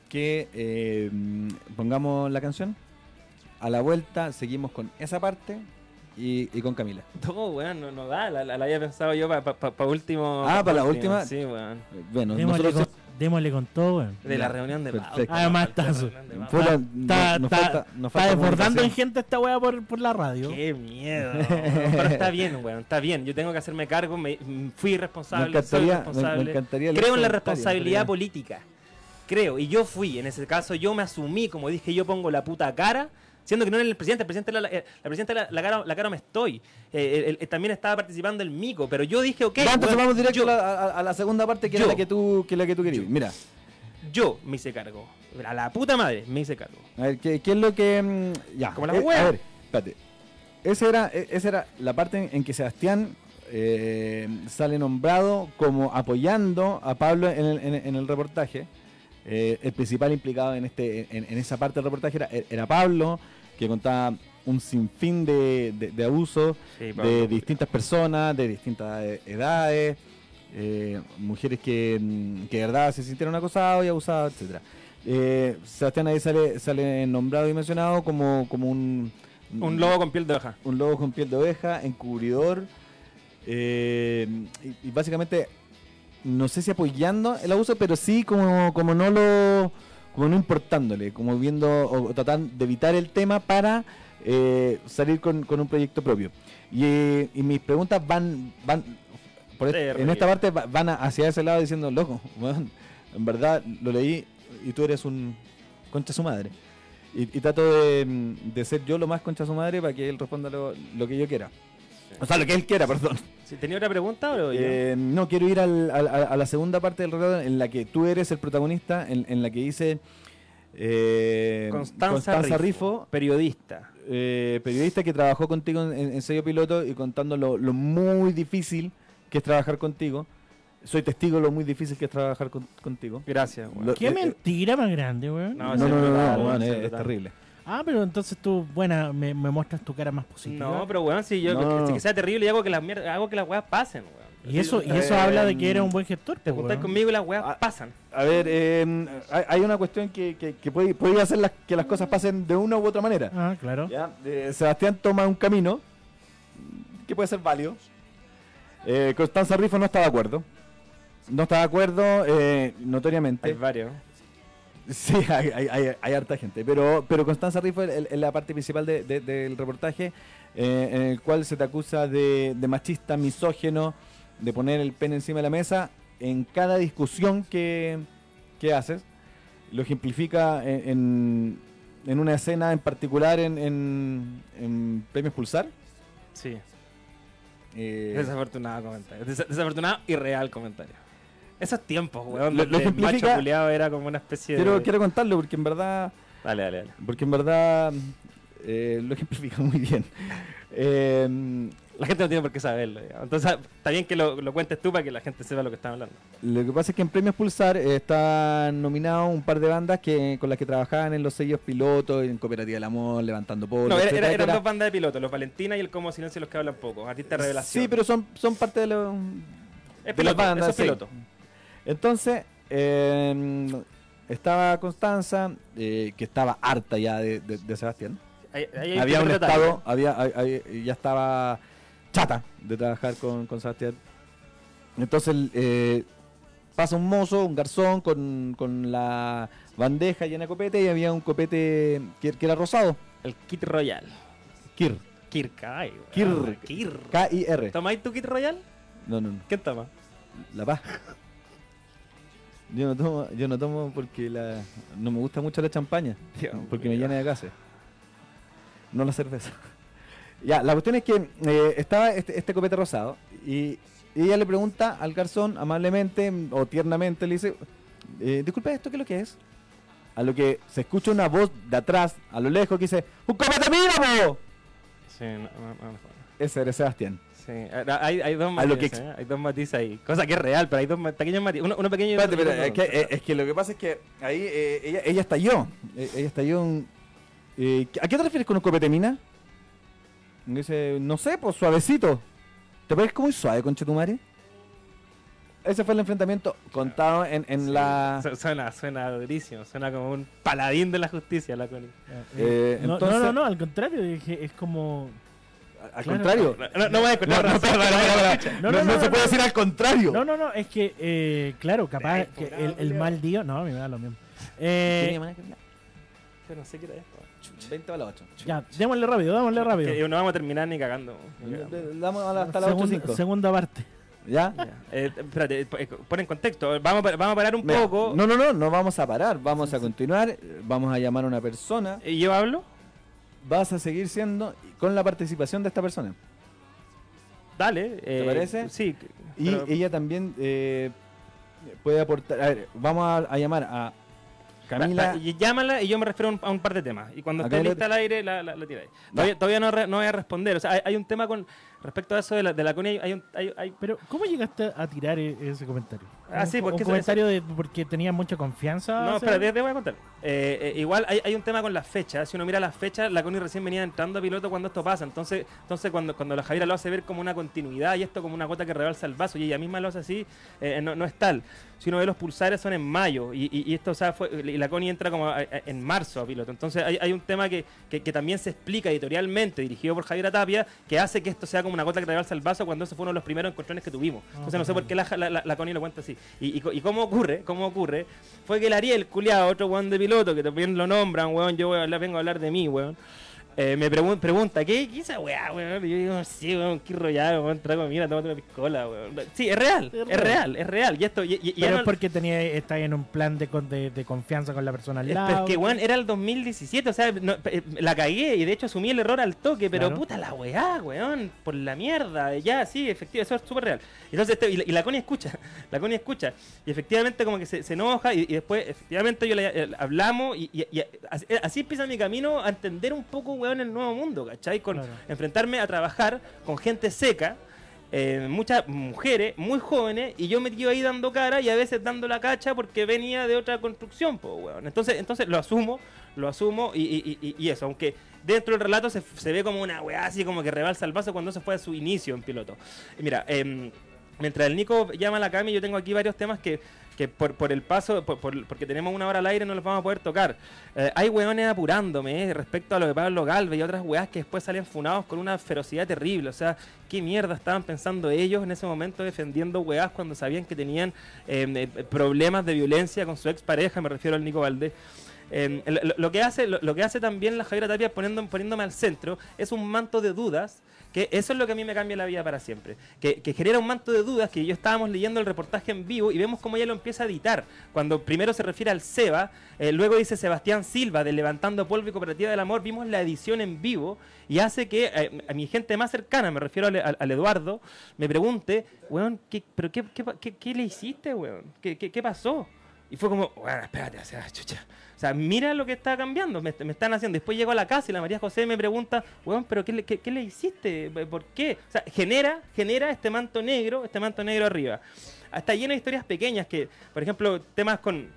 que eh, pongamos la canción. A la vuelta seguimos con esa parte y, con Camila. No, weón, no, no da. La, la, había pensado yo para pa, último. Ah, para la última. Sí, weón. Bueno, nosotros démosle con todo, weón. De la reunión de Perfecto. Además está Está, desbordando en gente esta weá por, por la radio. Qué miedo. Pero está bien, weón, está bien. Yo tengo que hacerme cargo, me, fui responsable, me soy responsable. Creo en la responsabilidad política. Creo, y yo fui, en ese caso yo me asumí, como dije, yo pongo la puta cara siendo que no era el presidente, el presidente la, la, presidenta la, la, cara, la cara me estoy. Eh, también estaba participando el Mico, pero yo dije, ok. entonces vamos directo a, la segunda parte que es la que tú, que la que tú querías. Mira. Yo me hice cargo. A la puta madre me hice cargo. A ver, ¿qué, qué es lo que. Mm, ya. Como la eh, A ver, espérate. Esa era, esa era la parte en que Sebastián eh, sale nombrado como apoyando a Pablo en el, en, el reportaje. Eh, el principal implicado en este en, en, esa parte del reportaje era, era Pablo que contaba un sinfín de, de, abusos de distintas personas, de distintas eh, edades, eh, mujeres que, mm, que de verdad se sintieron acosadas y abusadas, etcétera. Eh, Sebastián ahí sale, sale nombrado y mencionado como, como un... Un lobo con piel de oveja. Un lobo con piel de oveja, encubridor. Eh, y, básicamente, no sé si apoyando el abuso, pero sí como, como no lo como no importándole, como viendo o, tratando de evitar el tema para eh, salir con, un proyecto propio. Y, mis preguntas van, van en esta parte van hacia ese lado diciendo, loco, en verdad lo leí y tú eres un concha su madre. Y, trato de, ser yo lo más concha su madre para que él responda lo que yo quiera. O sea, lo que él quiera, perdón. Si ¿Tenía otra pregunta o eh, No, quiero ir al, a la segunda parte del relato en la que tú eres el protagonista, en, la que dice... Eh, Constanza, Rifo, periodista. Eh, periodista que trabajó contigo en, sello piloto y contando lo, muy difícil que es trabajar contigo. Soy testigo de lo muy difícil que es trabajar contigo. Gracias, Qué mentira más grande, weón. No, no, no, no, es terrible. Ah, pero entonces tú, bueno, me, muestras tu cara más positiva. No, pero bueno, si yo que, sea terrible y hago que las hago que las weas pasen, weón. Y eso, y eso habla de que eres un buen gestor. Te juntas conmigo y las weas ah, pasan. A ver, eh, hay una cuestión que, que, puede, puede, hacer las, que las cosas pasen de una u otra manera. Ah, claro. Sebastián toma un camino que puede ser válido. Eh, Constanza Rifo no está de acuerdo. No está de acuerdo, eh, notoriamente. Hay varios. Sí, hay, hay, hay, harta gente. Pero, pero Constanza Rifo es, la parte principal del reportaje, eh, en el cual se te acusa de, machista, misógeno, de poner el pene encima de la mesa. en cada discusión que, que haces. Lo ejemplifica en, en, una escena en particular en, en, Premios Pulsar. Sí. Eh, desafortunado comentario. desafortunado y real comentario. Esos tiempos, weón. Lo, lo macho era como una especie quiero, de. Quiero contarlo porque en verdad. Dale, dale, dale. Porque en verdad eh, lo ejemplifica muy bien. Eh, la gente no tiene por qué saberlo. Entonces, está bien que lo, cuentes tú para que la gente sepa lo que están hablando. Lo que pasa es que en Premios Pulsar están nominados un par de bandas que con las que trabajaban en los sellos pilotos, en Cooperativa del Amor, Levantando Polvo. No, eran dos bandas de pilotos, los Valentina y el Como Silencio, los que hablan poco. Artista revelación. Sí, pero son, son parte de, los, de las bandas. pilotos. Entonces, em, estaba Constanza, eh, que estaba harta ya de, Sebastián. había un estado, había, ya estaba chata de trabajar con, Sebastián. Entonces eh, pasa un mozo, un garzón con, la bandeja llena de copete y había un copete que, era rosado. El kit royal. Kir. Kir, Kai. Kir. Kir. K-I-R. ¿Tomáis tu kit royal? No, no, no. ¿Qué toma? La paz. Yo no tomo, yo no tomo porque la, no me gusta mucho la champaña. porque me llena de gases. No la cerveza. Ya, la cuestión es que eh, estaba este, este, copete rosado y, ella le pregunta al garzón amablemente o tiernamente, le dice, eh, disculpe, ¿esto qué es lo que es? A lo que se escucha una voz de atrás, a lo lejos, que dice, ¡Un copete mío! Sí, no, no, Ese era Sebastián. Sí, hay, dos matices, ¿eh? hay dos matices ahí. Cosa que es real, pero hay dos pequeños matices. Uno, pequeño es, que, es, que, lo que pasa es que ahí ella, ella estalló. ella estalló un... ¿A qué te refieres con un copete mina? Dice, no sé, pues suavecito. ¿Te parece muy suave, conchetumare? Ese fue el enfrentamiento contado en, en la. Suena, suena durísimo, suena como un paladín de la justicia, la Connie. Eh, no, no, no, al contrario, es como. Al contrario. No, no, voy a no, no, no, se puede decir al contrario. No, no, no, es que, eh, claro, capaz que el, el mal día. No, a mí me da lo mismo. Eh, no sé qué era esto. 20 a las 8. Ya, démosle rápido, démosle rápido. no vamos a terminar ni cagando. Damos hasta las 8.05. Segunda parte. ¿Ya? Eh, espérate, eh, eh, pon en contexto. Vamos, vamos a parar un poco. No, no, no, no vamos a parar. Vamos a continuar. Vamos a llamar a una persona. ¿Y yo hablo? Vas a seguir siendo con la participación de esta persona. Dale. ¿Te parece? Sí. Y ella también puede aportar. A ver, vamos a llamar a Camila. llámala y yo me refiero a un, par de temas. Y cuando esté lista al aire, la, la, tiráis. Todavía, no, no, voy a responder. O sea, hay, un tema con respecto a eso de la, de la CONI. Hay, hay, hay, Pero, ¿cómo llegaste a tirar e-, ese comentario? Ah, sí, porque. Un comentario de, porque tenía mucha confianza. No, espera, te, voy a contar. Eh, eh, igual hay, hay, un tema con las fechas. Si uno mira las fechas, la CONI recién venía entrando a piloto cuando esto pasa. Entonces, entonces cuando, cuando la Javiera lo hace ver como una continuidad y esto como una gota que rebalsa el vaso y ella misma lo hace así, eh, no, no es tal si uno ve los pulsares son en mayo y, esto o sea, fue, y la CONI entra como en marzo a piloto. Entonces hay, un tema que, también se explica editorialmente, dirigido por Javier Tapia, que hace que esto sea como una gota que rebalsa el vaso cuando ese fue uno de los primeros encontrones que tuvimos. Entonces no sé por qué la, la, Connie lo cuenta así. Y, cómo ocurre, cómo ocurre, fue que el Ariel, culiado, otro weón de piloto, que también lo nombran, weón, yo hablar, vengo a hablar de mí, weón eh, me pregunta, ¿qué, ¿qué esa weá, weón? yo digo, sí, weón, qué rollado, weón, trago mira, tómate una piscola, weón. Sí, es real, es, real. es real, Y esto, y, Pero es porque tenía, está en un plan de, de, confianza con la persona al lado. Es que, weón, era el 2017, o sea, eh, la cagué y de hecho asumí el error al toque, pero puta la weá, weón, por la mierda, ya, sí, efectivamente, eso es súper real. Entonces, este, y, la, Connie escucha, la Connie escucha, y efectivamente como que se, se enoja y, después, efectivamente, yo le, eh, hablamos y, así, así empieza mi camino a entender un poco, weón, en el nuevo mundo, ¿cachai? Con enfrentarme a trabajar con gente seca, eh, muchas mujeres muy jóvenes, y yo metido ahí dando cara y a veces dando la cacha porque venía de otra construcción, pues, weón. Entonces, entonces lo asumo, lo asumo y, eso, aunque dentro del relato se, ve como una weá así como que rebalsa el vaso cuando se fue a su inicio en piloto. mira, em, mientras el Nico llama a la Cami, yo tengo aquí varios temas que que por, por el paso, por, porque tenemos una hora al aire, no los vamos a poder tocar. Eh, hay weones apurándome eh, respecto a lo de Pablo Galvez y otras weas que después salen funados con una ferocidad terrible. O sea, ¿qué mierda estaban pensando ellos en ese momento defendiendo weas cuando sabían que tenían em, eh, problemas de violencia con su expareja? Me refiero al Nico Valdés. lo, que hace, lo, que hace también la Javiera Tapia poniendo, poniéndome al centro es un manto de dudas que eso es lo que a mí me cambia la vida para siempre. Que, genera un manto de dudas que yo estábamos leyendo el reportaje en vivo y vemos cómo ella lo empieza a editar. Cuando primero se refiere al SEBA, eh, luego dice Sebastián Silva de Levantando Polvo y Cooperativa del Amor, vimos la edición en vivo y hace que eh, a mi gente más cercana, me refiero al, Eduardo, me pregunte, weón, ¿qué, ¿pero qué, qué, le hiciste, weón? ¿Qué, qué, pasó? Y fue como, bueno, espérate, o sea, chucha. O sea, mira lo que está cambiando, me, están haciendo. Después llego a la casa y la María José me pregunta, weón, pero qué le, hiciste? ¿Por qué? O sea, genera, genera este manto negro, este manto negro arriba. Está lleno de historias pequeñas que, por ejemplo, temas con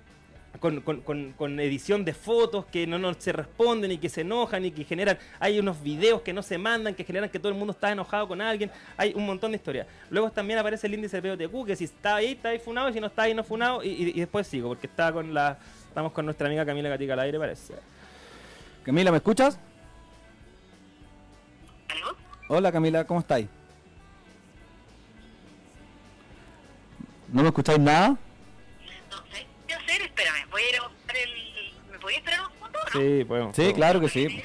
con, con, con, edición de fotos que no, no, se responden y que se enojan y que generan, hay unos videos que no se mandan, que generan que todo el mundo está enojado con alguien, hay un montón de historias. Luego también aparece el índice de POTQ, que si está ahí, está ahí funado, y si no está ahí, no funado, y, y, después sigo, porque está con la, estamos con nuestra amiga Camila Gatica al aire, parece. Camila, ¿me escuchas? Hola Camila, ¿cómo estáis? ¿No me escucháis nada? Espérame, voy a ir a buscar el... ¿Me podéis esperar un segundo? Sí, podemos. Sí, claro que sí.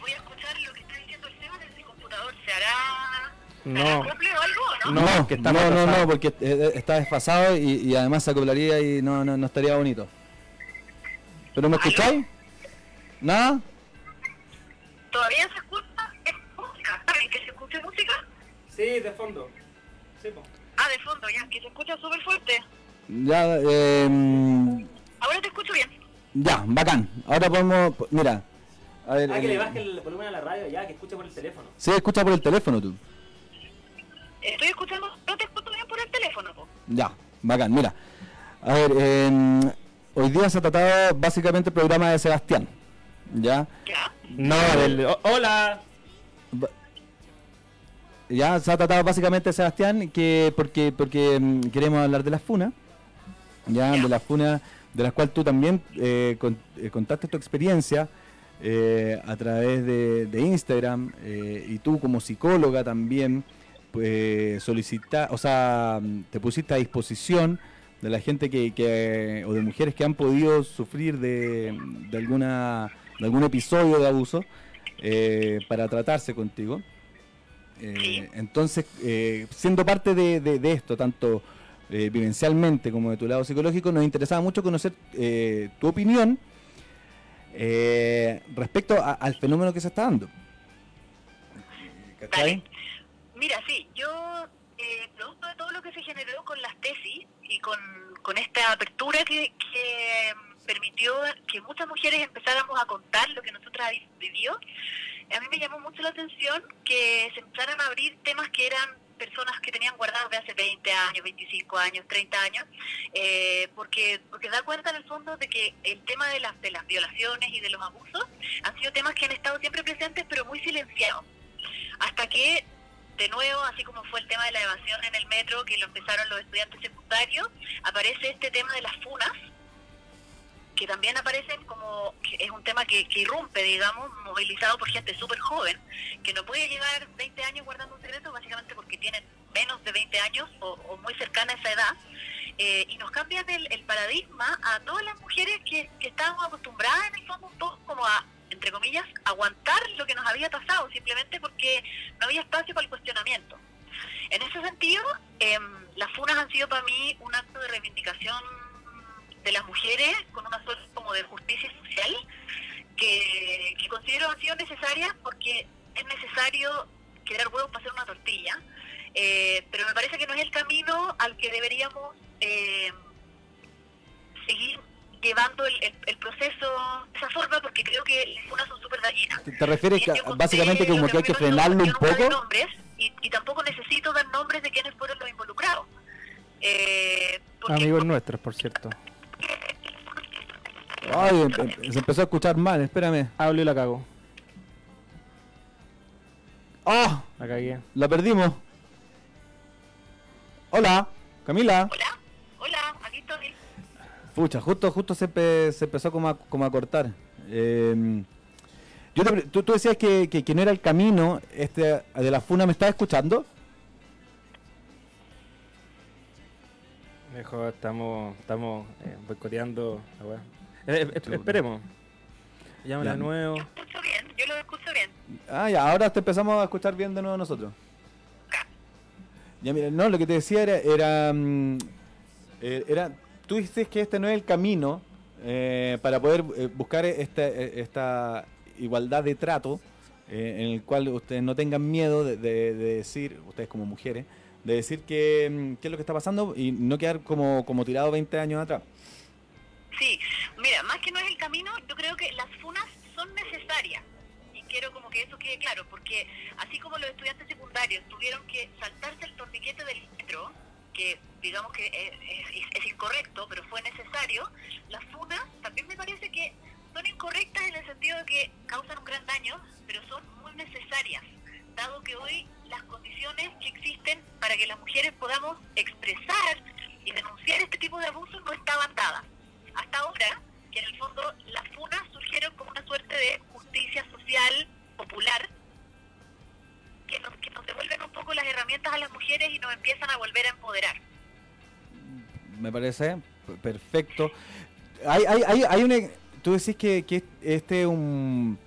Voy a escuchar lo que está diciendo el Seba desde el computador. ¿Se hará... No. o algo no? No, que está no, no, no, porque eh, eh, está desfasado y, y, además se acoplaría y no, no, no estaría bonito. ¿Pero me escucháis? ¿Nada? ¿Todavía se escucha música? ¿Saben que se escuche música? Sí, de fondo. Sí, Ah, de fondo, ya, que se escucha súper fuerte. Ya, eh, Ahora te escucho bien. Ya, bacán. Ahora podemos. Mira. A ver, ah, que le baje el volumen a la radio ya, que escucha por el teléfono. Sí, escucha por el teléfono tú. Estoy escuchando, no te escucho bien por el teléfono. Po. Ya, bacán, mira. A ver, eh, hoy día se ha tratado básicamente el programa de Sebastián. ¿Ya? ¿Ya? No, del... hola ya se ha tratado básicamente Sebastián que porque porque mm, queremos hablar de las funas ya de las funas de las cuales tú también eh, eh, contaste tu experiencia eh, a través de, Instagram y tú como psicóloga también pues solicita o sea te pusiste a disposición de la gente que, o de mujeres que han podido sufrir de, de alguna de algún episodio de abuso para tratarse contigo. Entonces siendo parte de, de esto tanto eh, vivencialmente como de tu lado psicológico, nos interesaba mucho conocer eh, tu opinión eh, respecto al fenómeno que se está dando. Mira, sí, yo, producto de todo lo que se generó con las tesis y con, con esta apertura que, que permitió que muchas mujeres empezáramos a contar lo que nosotras habíamos a mí me llamó mucho la atención que se empezaran a abrir temas que eran personas que tenían guardados de hace 20 años, 25 años, 30 años, eh, porque porque da cuenta en el fondo de que el tema de las, de las violaciones y de los abusos han sido temas que han estado siempre presentes, pero muy silenciados. Hasta que, de nuevo, así como fue el tema de la evasión en el metro, que lo empezaron los estudiantes secundarios, aparece este tema de las funas, que también aparecen como que es un tema que, irrumpe, digamos, movilizado por gente súper joven, que no puede llevar 20 años guardando un secreto básicamente porque tienen menos de 20 años o, muy cercana a esa edad, eh, y nos cambian el, paradigma a todas las mujeres que, que estábamos acostumbradas en el fondo como a, entre comillas, aguantar lo que nos había pasado, simplemente porque no había espacio para el cuestionamiento. En ese sentido, eh, las funas han sido para mí un acto de reivindicación de las mujeres con una suerte como de justicia social que, considero han sido necesarias porque es necesario quedar huevos para hacer una tortilla, eh, pero me parece que no es el camino al que deberíamos eh, seguir llevando el, proceso de esa forma porque creo que las son súper dañinas. ¿Te, refieres que, básicamente como que hay que frenarlo un poco? Nombres, y, y, tampoco necesito dar nombres de quienes fueron los involucrados. Eh, Amigos nuestros, por cierto. Ay, em, em, se empezó a escuchar mal, espérame. Hablo y la cago. ¡Ah! La cagué. La perdimos. Hola, Camila. Hola, hola, aquí estoy. Pucha, justo, justo se, se empezó como a, como a cortar. Eh, yo tú, tú, decías que, que, no era el camino este de la funa, ¿me estás escuchando? Mejor estamos, estamos eh, boicoteando la Eh, eh, esperemos. Llámala de nuevo. Yo escucho bien, yo lo escucho bien. Ah, ya, ahora te empezamos a escuchar bien de nuevo nosotros. Ya, mira, no, lo que te decía era, era, mm, eh, era tú dices que este no es el camino eh, para poder eh, buscar esta, esta igualdad de trato en el cual ustedes no tengan miedo de, decir, ustedes como mujeres, de decir qué, mm, qué es lo que está pasando y no quedar como, como tirado 20 años atrás. Sí, mira, más que no es el camino, yo creo que las funas son necesarias. Y quiero como que eso quede claro, porque así como los estudiantes secundarios tuvieron que saltarse el torniquete del metro, que digamos que es, incorrecto, pero fue necesario, las funas también me parece que son incorrectas en el sentido de que causan un gran daño, pero son muy necesarias, dado que hoy las condiciones que existen para que las mujeres podamos expresar y denunciar este tipo de abusos no estaban dadas hasta ahora, que en el fondo las funas surgieron como una suerte de justicia social popular, que nos, que nos devuelven un poco las herramientas a las mujeres y nos empiezan a volver a empoderar. Me parece perfecto. Hay, hay, hay, hay una, tú decís que, que este es un,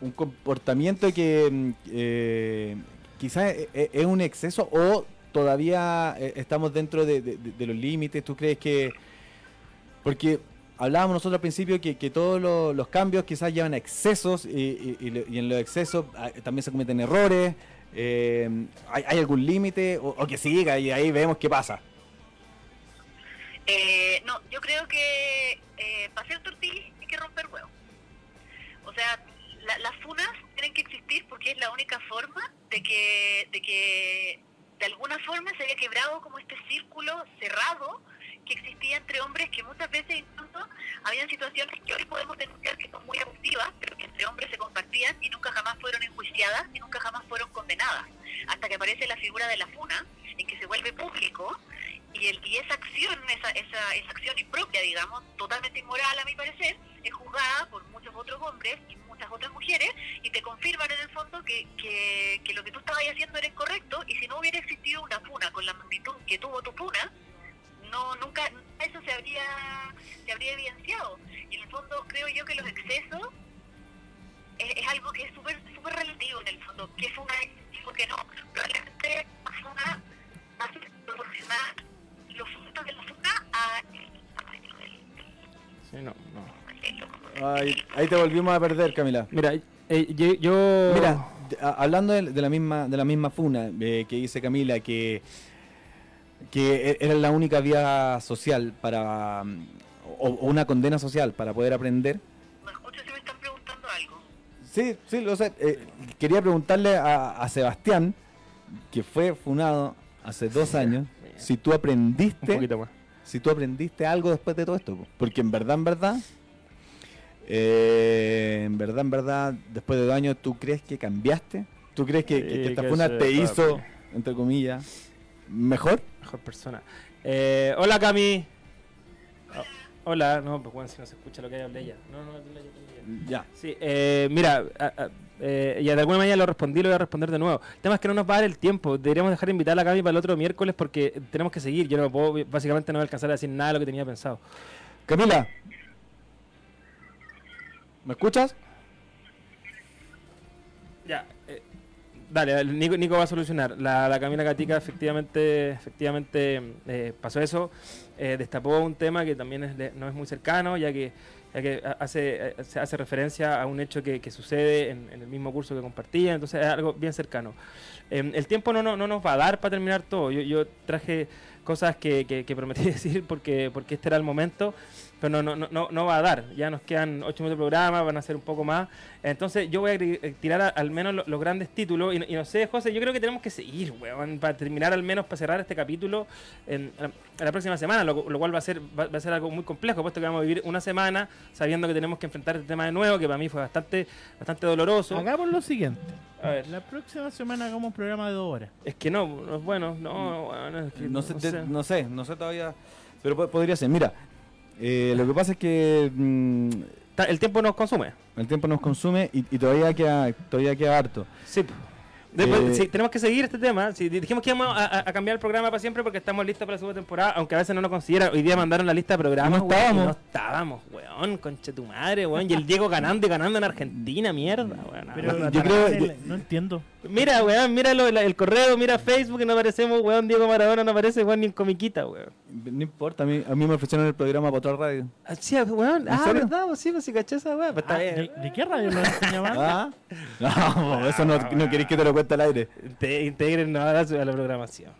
un comportamiento que eh, quizás e, e, es, un exceso o todavía eh, estamos dentro de, de los límites. ¿Tú crees que.? Porque hablábamos nosotros al principio que, todos los, cambios quizás llevan a excesos y, en los excesos ah, también se cometen errores. Eh, ¿hay, algún límite o, que siga y ahí vemos qué pasa? Eh, no, yo creo que eh, para hacer tortillas hay que romper huevos. O sea, las funas tienen que existir porque es la única forma de que, de que de alguna forma se haya quebrado como este círculo cerrado que existía entre hombres que muchas veces incluso habían situaciones que hoy podemos denunciar que son muy abusivas, pero que entre hombres se compartían y nunca jamás fueron enjuiciadas y nunca jamás fueron condenadas. Hasta que aparece la figura de la FUNA, en que se vuelve público y, el, y esa acción, esa, esa, esa acción impropia, digamos, totalmente inmoral a mi parecer, es juzgada por muchos otros hombres y muchas otras mujeres y te confirman en el fondo que, que, que lo que tú estabas haciendo era incorrecto y si no hubiera existido una FUNA con la magnitud que tuvo tu FUNA, no nunca eso se habría se habría evidenciado. Y en el fondo creo yo que los excesos es, algo que es súper super relativo en el fondo que es una y por qué no probablemente una más proporcionar los frutos de la funa a sí no no. ahí, ahí te volvimos a perder Camila. Mira eh, yo, mira hablando de, la misma de la misma funa eh, que dice Camila que que e-, era la única vía social para o, una condena social para poder aprender. ¿Me escuchas si me están preguntando algo? Sí, sí, lo sé. Eh, quería preguntarle a, Sebastián, que fue funado hace dos años, si tú aprendiste, si tú aprendiste algo después de todo esto, porque en verdad, en verdad, eh, en verdad, en verdad, después de dos años, ¿tú crees que cambiaste? ¿Tú crees que, esta funa te hizo, entre comillas, mejor? Mejor persona. Eh, hola, Cami. Oh, hola, no, pues bueno, si no se escucha lo que hablé ella. No, no, no, Ya. Sí, eh, mira, eh, ya de alguna manera lo respondí, lo voy a responder de nuevo. El tema es que no nos va a dar el tiempo. Deberíamos dejar de invitar a la Cami para el otro miércoles porque tenemos que seguir. Yo no puedo, básicamente no voy a alcanzar a decir nada de lo que tenía pensado. Camila. ¿Me escuchas? Ya, eh, Dale, Nico, Nico, va a solucionar. La, la Camila Gatica efectivamente, efectivamente eh, pasó eso. Eh, destapó un tema que también es no es muy cercano, ya que, ya que hace, eh, hace referencia a un hecho que, que sucede en, el mismo curso que compartía, entonces es algo bien cercano. Em, el tiempo no, no, no, nos va a dar para terminar todo. Yo, yo traje cosas que, que, prometí decir porque, porque este era el momento pero no, no, no, no va a dar. Ya nos quedan ocho minutos de programa, van a ser un poco más. Entonces yo voy a eh, tirar al menos los, grandes títulos. Y, no sé, José, yo creo que tenemos que seguir, weón, para terminar al menos, para cerrar este capítulo en, la, próxima semana, lo, cual va a, ser, va, a ser algo muy complejo, puesto que vamos a vivir una semana sabiendo que tenemos que enfrentar este tema de nuevo, que para mí fue bastante, bastante doloroso. Hagamos lo siguiente. A ver. La próxima semana hagamos un programa de dos horas. Es que no, no es bueno, no, bueno, no, sé, no sé, no sé todavía. Pero podría ser. Mira, eh, lo que pasa es que mm, el tiempo nos consume. El tiempo nos consume y, todavía queda todavía queda harto. Sí. Después, eh, tenemos que seguir este tema. Si dijimos que íbamos a, cambiar el programa para siempre porque estamos listos para la segunda temporada, aunque a veces no nos considera. Hoy día mandaron la lista de programas. No estábamos. no estábamos, weón, conche tu madre, weón. Y el Diego ganando y ganando en Argentina, mierda, weón. Pero yo creo, no entiendo. Mira, weón, mira el correo, mira Facebook, que no aparecemos, weón. Diego Maradona no aparece, weón, ni en comiquita, weón. No importa, a mí, a mí me ofrecieron el programa para otra radio. Ah, sí, weón. Ah, ¿verdad? Pues sí, pues si caché esa weón. Pues está ah, bien. ¿De, qué radio lo ¿Ah? No, eso no, no queréis que te lo cuente al aire. Te integren a la, a la programación.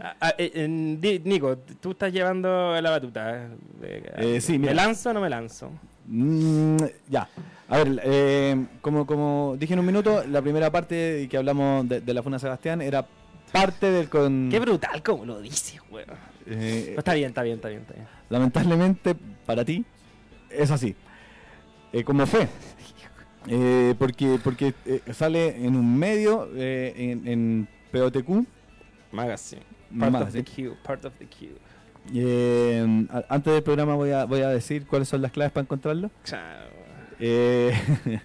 Ah, eh, Nico, tú estás llevando la batuta. Eh, sí, ¿Me lanzo o no me lanzo? Mm, ya. A ver, eh, como, como dije en un minuto, la primera parte que hablamos de, la Funa Sebastián era parte del con... Qué brutal como lo dices, weón. Eh, está bien, está bien, está bien, está bien. Lamentablemente, para ti, es así. Eh, como fe. porque porque sale en un medio, en, en POTQ. Magazine. Part of the queue, part of the queue. Antes del programa voy a, voy a decir cuáles son las claves para encontrarlo. Eh,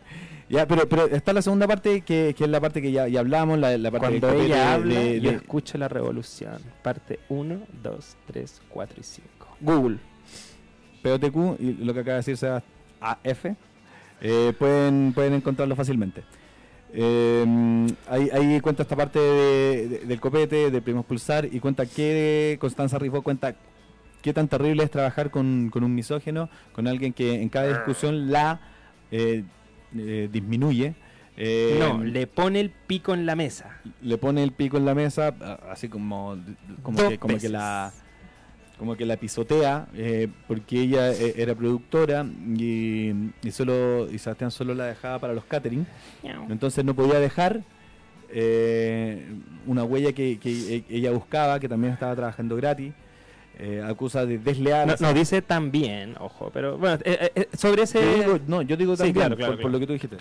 ya, pero, pero está la segunda parte, que, que es la parte que ya, ya hablamos, la, la parte Cuando ella habla, de, yo escucho la revolución. Parte 1, 2, 3, 4 y 5. Google. POTQ y lo que acaba de decirse AF. Eh, pueden, pueden encontrarlo fácilmente. Eh, ahí, ahí, cuenta esta parte del copete, de Primos Pulsar, y cuenta que Constanza Rifo cuenta qué tan terrible es trabajar con, con un misógeno, con alguien que en cada discusión la eh, eh, disminuye. Eh, no, le pone el pico en la mesa. Le pone el pico en la mesa, así como, como, que, como que, la como que la pisotea, porque ella era productora y, y, solo y Sebastián solo la dejaba para los catering. Entonces no podía dejar una huella que, que, ella buscaba, que también estaba trabajando gratis. Eh, acusa de desleal. No, dice también, ojo, pero bueno, eh, eh, sobre ese. no, yo digo también, por, lo que tú dijiste.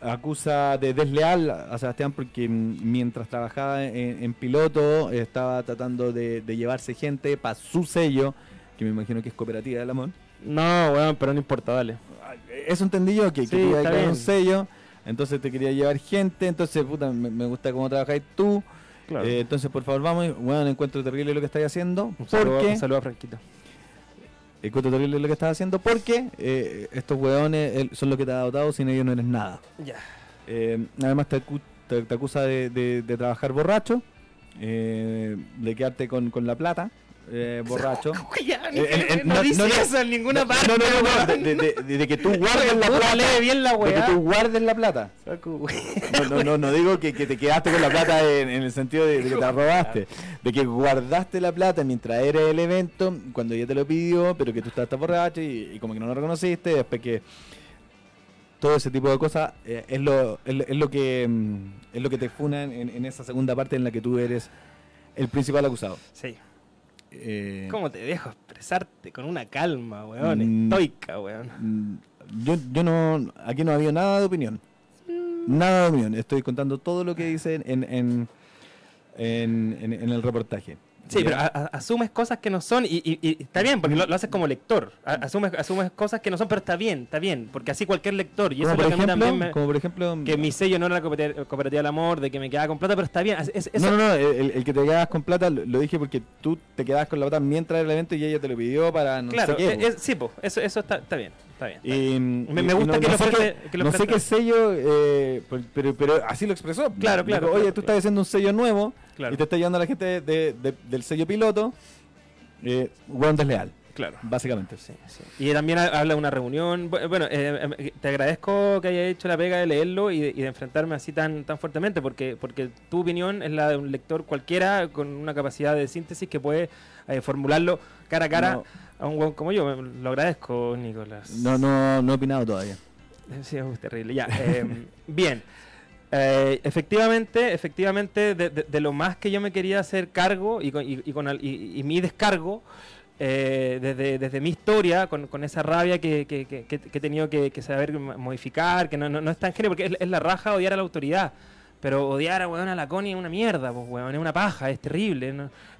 acusa de desleal a Sebastián porque mientras trabajaba en, piloto estaba tratando de, llevarse gente para su sello, que me imagino que es Cooperativa del Amor. No, bueno, pero no importa, dale. Eso entendí yo, que, que que un sello, entonces te quería llevar gente, entonces puta, me, me gusta cómo trabajáis tú. Eh, entonces, por favor, vamos. Bueno, encuentro terrible lo que estáis haciendo. Un saludo, porque, a Franquito. Encuentro terrible lo que estás haciendo porque eh, estos hueones son los que te ha dotado, sin ellos no eres nada. Ya. Eh, además, te, acusa de, trabajar borracho, de quedarte con, con la plata eh, borracho. Eh, no, dice eso en ninguna parte. No, no, no, de, que tú guardes la plata. bien la de que tú guardes la plata. No, no, no, digo que, que, te quedaste con la plata en, el sentido de, que te la robaste. De que guardaste la plata mientras era el evento, cuando ella te lo pidió, pero que tú estabas borracho y, como que no lo reconociste, después que todo ese tipo de cosas eh, es, lo, es, lo que mm, es lo que te funa en, en esa segunda parte en la que tú eres el principal acusado. Sí. Eh, ¿Cómo te dejo expresarte con una calma, weón? Mm, estoica, weón. Mm, yo, yo no. Aquí no ha habido nada de opinión. Mm. Nada de opinión. Estoy contando todo lo que dice en, en, en, en el reportaje. Sí, pero asumes cosas que no son y, está bien, porque lo, haces como lector. asumes, asumes cosas que no son, pero está bien, está bien, porque así cualquier lector. Y eso por ejemplo, también como por ejemplo, que mi sello no era la cooperativa, del amor, de que me quedaba con plata, pero está bien. no, no, no, el, que te quedas con plata lo, dije porque tú te quedabas con la plata mientras era el evento y ella te lo pidió para no claro, sé qué. sí, pues, eso, eso está, está bien. Está bien, Y, me, gusta que, lo sé que, no sé qué sello, eh, pero, pero así lo expresó. Claro, claro. Oye, tú estás haciendo un sello nuevo y te está llevando a la gente del sello piloto. Eh, desleal. Claro. Básicamente. Sí, Y también habla de una reunión. Bueno, eh, em, te agradezco que hayas hecho la pega de leerlo y de, enfrentarme así tan, tan fuertemente, porque, porque tu opinión es la de un lector cualquiera con una capacidad de síntesis que puede eh, formularlo cara a cara a un como yo. Lo agradezco, Nicolás. No, no, no he opinado todavía. Sí, es terrible. Ya. Em, bien. Eh, efectivamente, efectivamente, de, lo más que yo me quería hacer cargo y, con, y, mi descargo, eh, desde, desde, mi historia, con, esa rabia que, he tenido que, saber modificar, que no, no, es tan genio, porque es, la raja odiar a la autoridad. Pero odiar a weón a la Connie es una mierda, pues weón, es una paja, es terrible.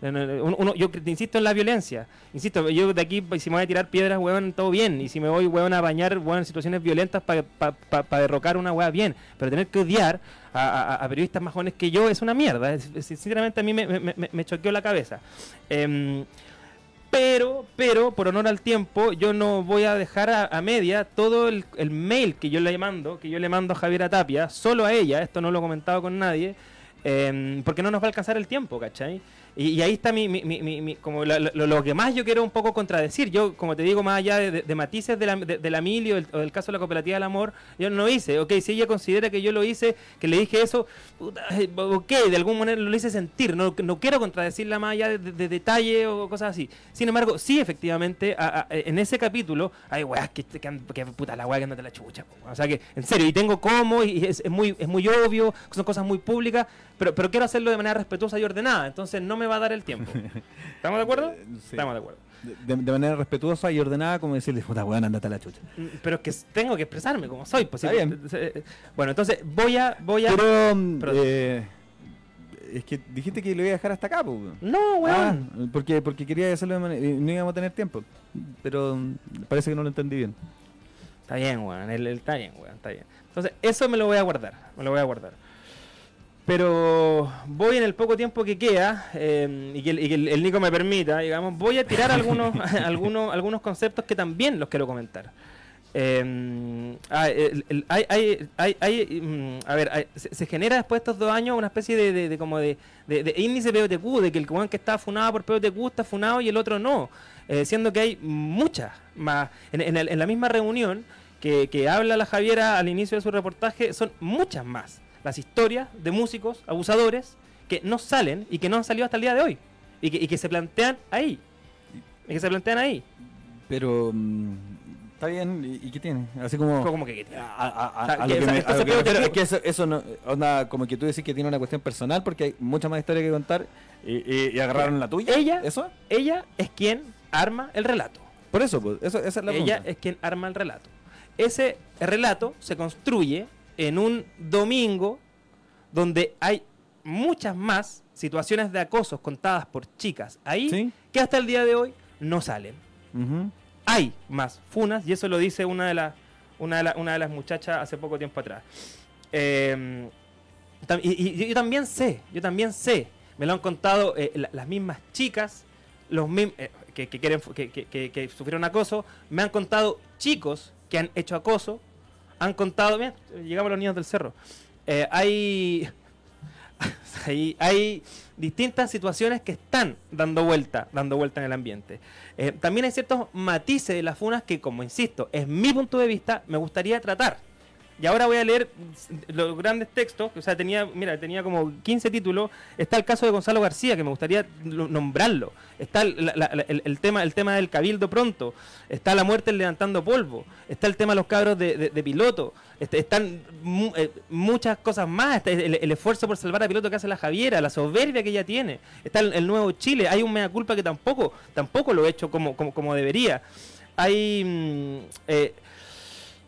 Uno, yo insisto en la violencia. Insisto, yo de aquí, si me voy a tirar piedras, weón, todo bien. Y si me voy, weón, a bañar, weón, en situaciones violentas para derrocar una weá, bien. Pero tener que odiar a, periodistas más jóvenes que yo es una mierda. sinceramente a mí me, me, choqueó la cabeza. Eh, pero, pero, por honor al tiempo, yo no voy a dejar a, media todo el, mail que yo le mando, que yo le mando a Javiera Tapia, solo a ella, esto no lo he comentado con nadie, eh, porque no nos va a alcanzar el tiempo, ¿cachai? Y, ahí está mi, mi, mi, como lo, que más yo quiero un poco contradecir. Yo, como te digo, más allá de, matices de la, de, la mili o, del caso de la cooperativa del amor, yo no hice. Ok, si ella considera que yo lo hice, que le dije eso, ok, de alguna manera lo hice sentir. No, no quiero contradecirla más allá de, detalle o cosas así. Sin embargo, sí, efectivamente, en ese capítulo, hay weas que, que, puta la wea que la chucha. O sea que, en serio, y tengo cómo, y es, muy, es muy obvio, son cosas muy públicas, pero, pero quiero hacerlo de manera respetuosa y ordenada. Entonces no me va a dar el tiempo. ¿Estamos de acuerdo? Eh, Estamos de acuerdo. De, manera respetuosa y ordenada, como decirle, puta weón, andate a la chucha. Mm, pero es que tengo que expresarme como soy. Pues, bien. Eh, bueno, entonces voy a. Voy a pero. Mm, eh, es que dijiste que lo iba a dejar hasta acá, pues. No, weón. Ah, porque, porque quería hacerlo de manera. No íbamos a tener tiempo. Pero mm, parece que no lo entendí bien. Está bien, weón. está bien, weón. Está bien. Entonces, eso me lo voy a guardar. Me lo voy a guardar. Pero voy en el poco tiempo que queda eh, y que, el, Nico me permita, digamos, voy a tirar algunos, algunos, algunos conceptos que también los quiero comentar. Eh, ah, hay, hay, hay, mm, a ver, se, genera después de estos dos años una especie de, de, como de, de, índice POTQ, de que el que está funado por POTQ está funado y el otro no, eh, siendo que hay muchas más. En, en, la misma reunión que, que habla la Javiera al inicio de su reportaje, son muchas más las historias de músicos abusadores que no salen y que no han salido hasta el día de hoy. Y que, y que se plantean ahí. Y que se plantean ahí. Pero... Mm, está bien, ¿y, qué tiene? Así como... ¿Cómo que eso, no... Onda, como que tú decís que tiene una cuestión personal porque hay mucha más historia que contar y, agarraron la tuya. Ella, ¿Eso? ella es quien arma el relato. Por eso, pues, eso esa es la Ella es quien arma el relato. Ese relato se construye en un domingo donde hay muchas más situaciones de acosos contadas por chicas. Ahí que hasta el día de hoy no salen. Hay más funas y eso lo dice una de, las una, de una de las muchachas hace poco tiempo atrás. Em, y, yo también sé, yo también sé, me lo han contado eh, las mismas chicas, los eh, que, quieren, que, que, sufrieron acoso, me han contado chicos que han hecho acoso han contado, bien, llegamos a los niños del cerro, eh, hay, hay, distintas situaciones que están dando vuelta, dando vuelta en el ambiente. Eh, también hay ciertos matices de las funas que, como insisto, es mi punto de vista, me gustaría tratar. Y ahora voy a leer los grandes textos, o sea, tenía, mira, tenía como 15 títulos. Está el caso de Gonzalo García, que me gustaría nombrarlo. Está el, tema, el tema del cabildo pronto. Está la muerte levantando polvo. Está el tema de los cabros de, piloto. Este, están eh, muchas cosas más. el, esfuerzo por salvar a piloto que hace la Javiera, la soberbia que ella tiene. Está el, nuevo Chile. Hay un mea culpa que tampoco, tampoco lo he hecho como, como, como debería. Hay... Mm, eh,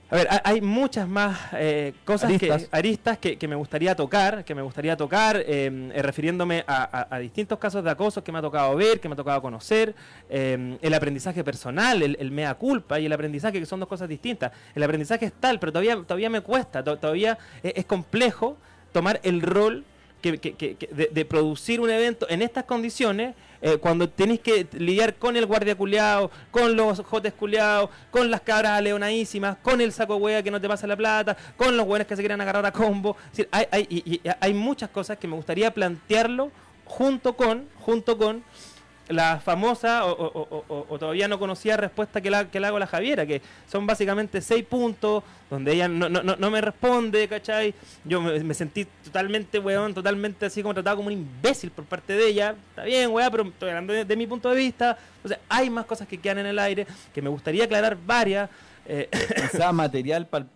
a ver, hay muchas más eh, cosas aristas. que aristas que, me gustaría tocar, que me gustaría tocar, em, eh, refiriéndome a, distintos casos de acoso que me ha tocado ver, que me ha tocado conocer, em, el aprendizaje personal, el, mea culpa y el aprendizaje que son dos cosas distintas. El aprendizaje es tal, pero todavía todavía me cuesta, todavía es, complejo tomar el rol de, producir un evento en estas condiciones eh, cuando tenéis que lidiar con el guardia culeado, con los jotes culeados, con las cabras leonadísimas, con el saco hueá que no te pasa la plata, con los buenos que se quieren agarrar a combo. hay, hay, hay muchas cosas que me gustaría plantearlo junto con, junto con la famosa o, todavía no conocía respuesta que la, que le hago a la Javiera, que son básicamente seis puntos, donde ella no, no, no me responde, ¿cachai? Yo me, sentí totalmente, weón, totalmente así como tratado como un imbécil por parte de ella. Está bien, weón, pero estoy hablando de, mi punto de vista. Entonces, hay más cosas que quedan en el aire, que me gustaría aclarar varias. Eh, sea material para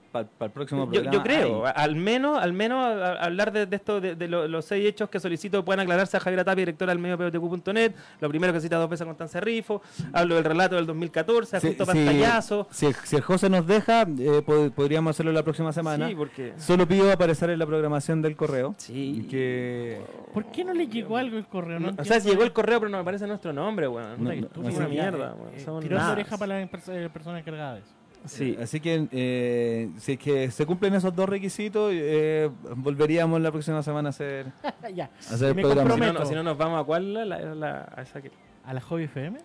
el próximo programa. Yo, creo, al menos, al menos hablar de, esto, de, los seis hechos que solicito puedan aclararse a Javier Tapia, directora del medio POTQ.net. Lo primero que cita dos veces a Constanza Rifo. Hablo del relato del 2014, sí, pantallazo. Si, el José nos deja, eh, podríamos hacerlo la próxima semana. Sí, porque... Solo pido aparecer en la programación del correo. Sí. Que... ¿Por qué no le llegó algo el correo? o sea, llegó el correo, pero no me aparece nuestro nombre, weón. No, una mierda, weón. Tiró la oreja para las personas encargadas. Sí. Así que eh, si es que se cumplen esos dos requisitos, eh, volveríamos la próxima semana a hacer, ya. a hacer el programa. Si no, si no, nos vamos a cuál la, la, a esa que... ¿A la Hobby FM?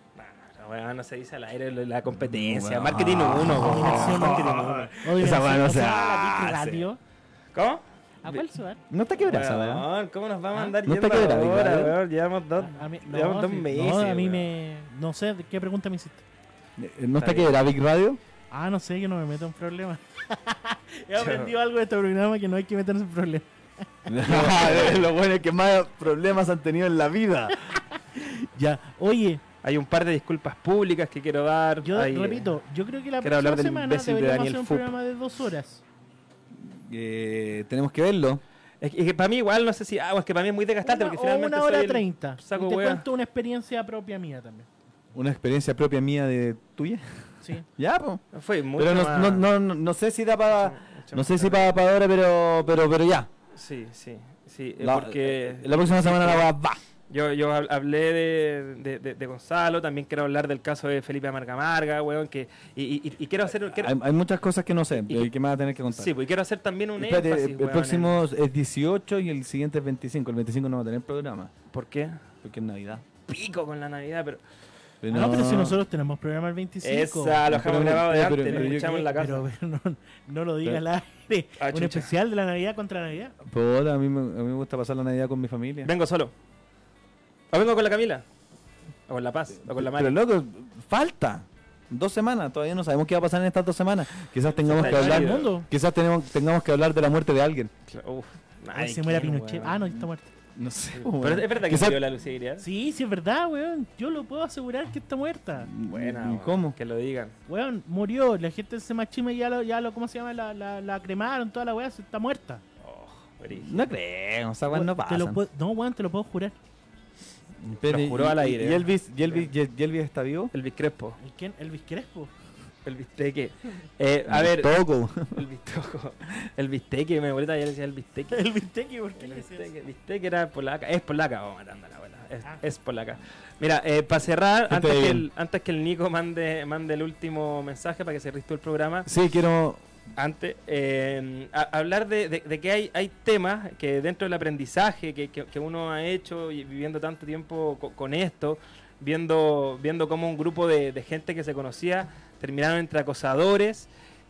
No, no se dice al aire la competencia. marketing 1, uno. Esa weá no se radio. ¿Cómo? ¿A cuál suar? No está quebrada, ¿Cómo nos vamos a andar ¿Ah? no yendo está ahora, Llevamos dos, a mí, no, llevamos dos meses. No, a mí me... No sé, ¿qué pregunta me hiciste? ¿No está, está quebrada Big Radio? Ah, no sé, que no me meto en problemas. He aprendido algo de este programa que no hay que meterse en problemas. lo bueno es que más problemas han tenido en la vida. ya, oye. Hay un par de disculpas públicas que quiero dar. Yo repito, yo creo que la próxima semana deberíamos hacer un programa de dos horas. Eh, tenemos que verlo. Es que, para mí igual no sé si ah, es que para mí es muy desgastante porque finalmente una hora treinta. te cuento una experiencia propia mía también. ¿Una experiencia propia mía de tuya? Ya, pues. Fue muy Pero no, no, no, no, sé si da para. No sé si para, para ahora, pero, pero, pero ya. Sí, sí. sí la, porque. La próxima semana la va. Yo, yo hablé de, de, de, Gonzalo, también quiero hablar del caso de Felipe Amarga Amarga, weón, que, y, y, quiero hacer... hay, muchas cosas que no sé, y, que me va a tener que contar. Sí, pues quiero hacer también un Espérate, El próximo es 18 y el siguiente es 25, el 25 no va a tener programa. ¿Por qué? Porque es Navidad. Pico con la Navidad, pero... Pero no, pero si nosotros tenemos programa el 25. Esa, lo dejamos grabado de antes, lo escuchamos en la casa. Pero, no, lo digas al aire. Ah, Un especial de la Navidad contra la Navidad. Pues a mí, me, a mí me gusta pasar la Navidad con mi familia. Vengo solo. ¿O vengo con la Camila? ¿O con la Paz? ¿O con la Mari? Pero loco, falta. Dos semanas, todavía no sabemos qué va a pasar en estas dos semanas. Quizás tengamos que hablar. Mundo? Quizás tenemos, tengamos que hablar de la muerte de alguien. Uf, se muera Pinochet. Ah, no, está muerto. No sé. Pero es verdad que murió la lucididad. Sí, sí es verdad, weón. Yo lo puedo asegurar que está muerta. Buena. ¿Cómo? Que lo digan. Weón, murió. La gente se machime y ya lo, ya lo, ¿cómo se llama? La, la, la cremaron, toda la weá, está muerta. Oh, no creo, o sea, weón, no pasa. No, weón, te lo puedo jurar. Pero, lo juró al aire. ¿Y Elvis, y Elvis, y Elvis está vivo? Elvis Crespo. ¿El quién? ¿Elvis Crespo? El bisteque. Eh, a ver. El bistoco. El bisteque, mi abuelita ya decía el bisteque. El bisteque, ¿por qué el bisteque? El bisteque era polaca. Es polaca, vamos matando a la abuela. Es, ah. es polaca. Mira, eh, para cerrar, antes que, el, antes que el Nico mande, mande el último mensaje para que se restó el programa. Sí, quiero. Antes, eh, hablar de, de, que hay, hay temas que dentro del aprendizaje que, que, uno ha hecho y viviendo tanto tiempo con, esto, viendo, viendo cómo un grupo de, de gente que se conocía terminaron entre acosadores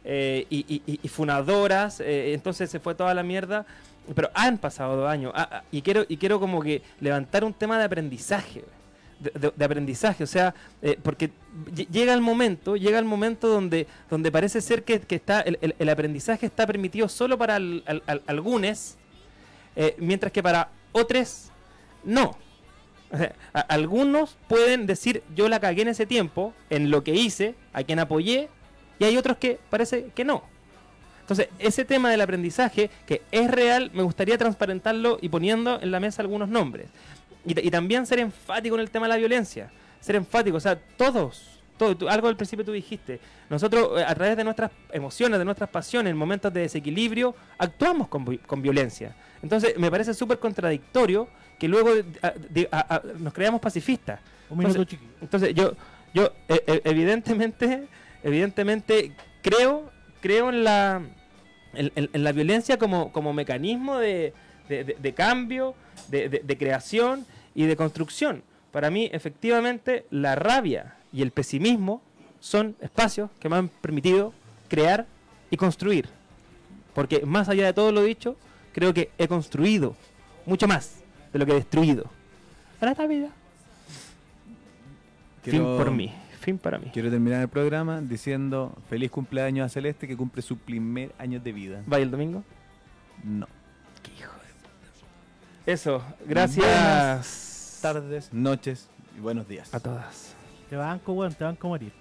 eh, y, funadoras, eh, entonces se fue toda la mierda. Pero han pasado dos años ah, ah, y, quiero, y quiero como que levantar un tema de aprendizaje. De, aprendizaje, o sea, eh, porque llega el momento, llega el momento donde, donde parece ser que, está el, aprendizaje está permitido solo para algunos, mientras que para otros no. algunos pueden decir yo la cagué en ese tiempo, en lo que hice, a quien apoyé, y hay otros que parece que no. Entonces, ese tema del aprendizaje, que es real, me gustaría transparentarlo y poniendo en la mesa algunos nombres. Y, también ser enfático en el tema de la violencia. Ser enfático, o sea, todos, todo, algo al principio tú dijiste, nosotros eh, a través de nuestras emociones, de nuestras pasiones, en momentos de desequilibrio, actuamos con, con violencia. Entonces, me parece súper contradictorio que luego nos creamos pacifistas. entonces, yo, yo e, e, evidentemente, evidentemente creo, creo en la, en, la violencia como, como mecanismo de, de, cambio, de, creación y de construcción. Para mí, efectivamente, la rabia y el pesimismo son espacios que me han permitido crear y construir. Porque más allá de todo lo dicho, creo que he construido mucho más de lo que he destruido para esta vida. fin por mí, fin para mí. Quiero terminar el programa diciendo feliz cumpleaños a Celeste que cumple su primer año de vida. ¿Va el domingo? No. Qué hijo de puta. Eso, gracias. tardes, noches y buenos días. A todas. Te banco, weón, te banco morir.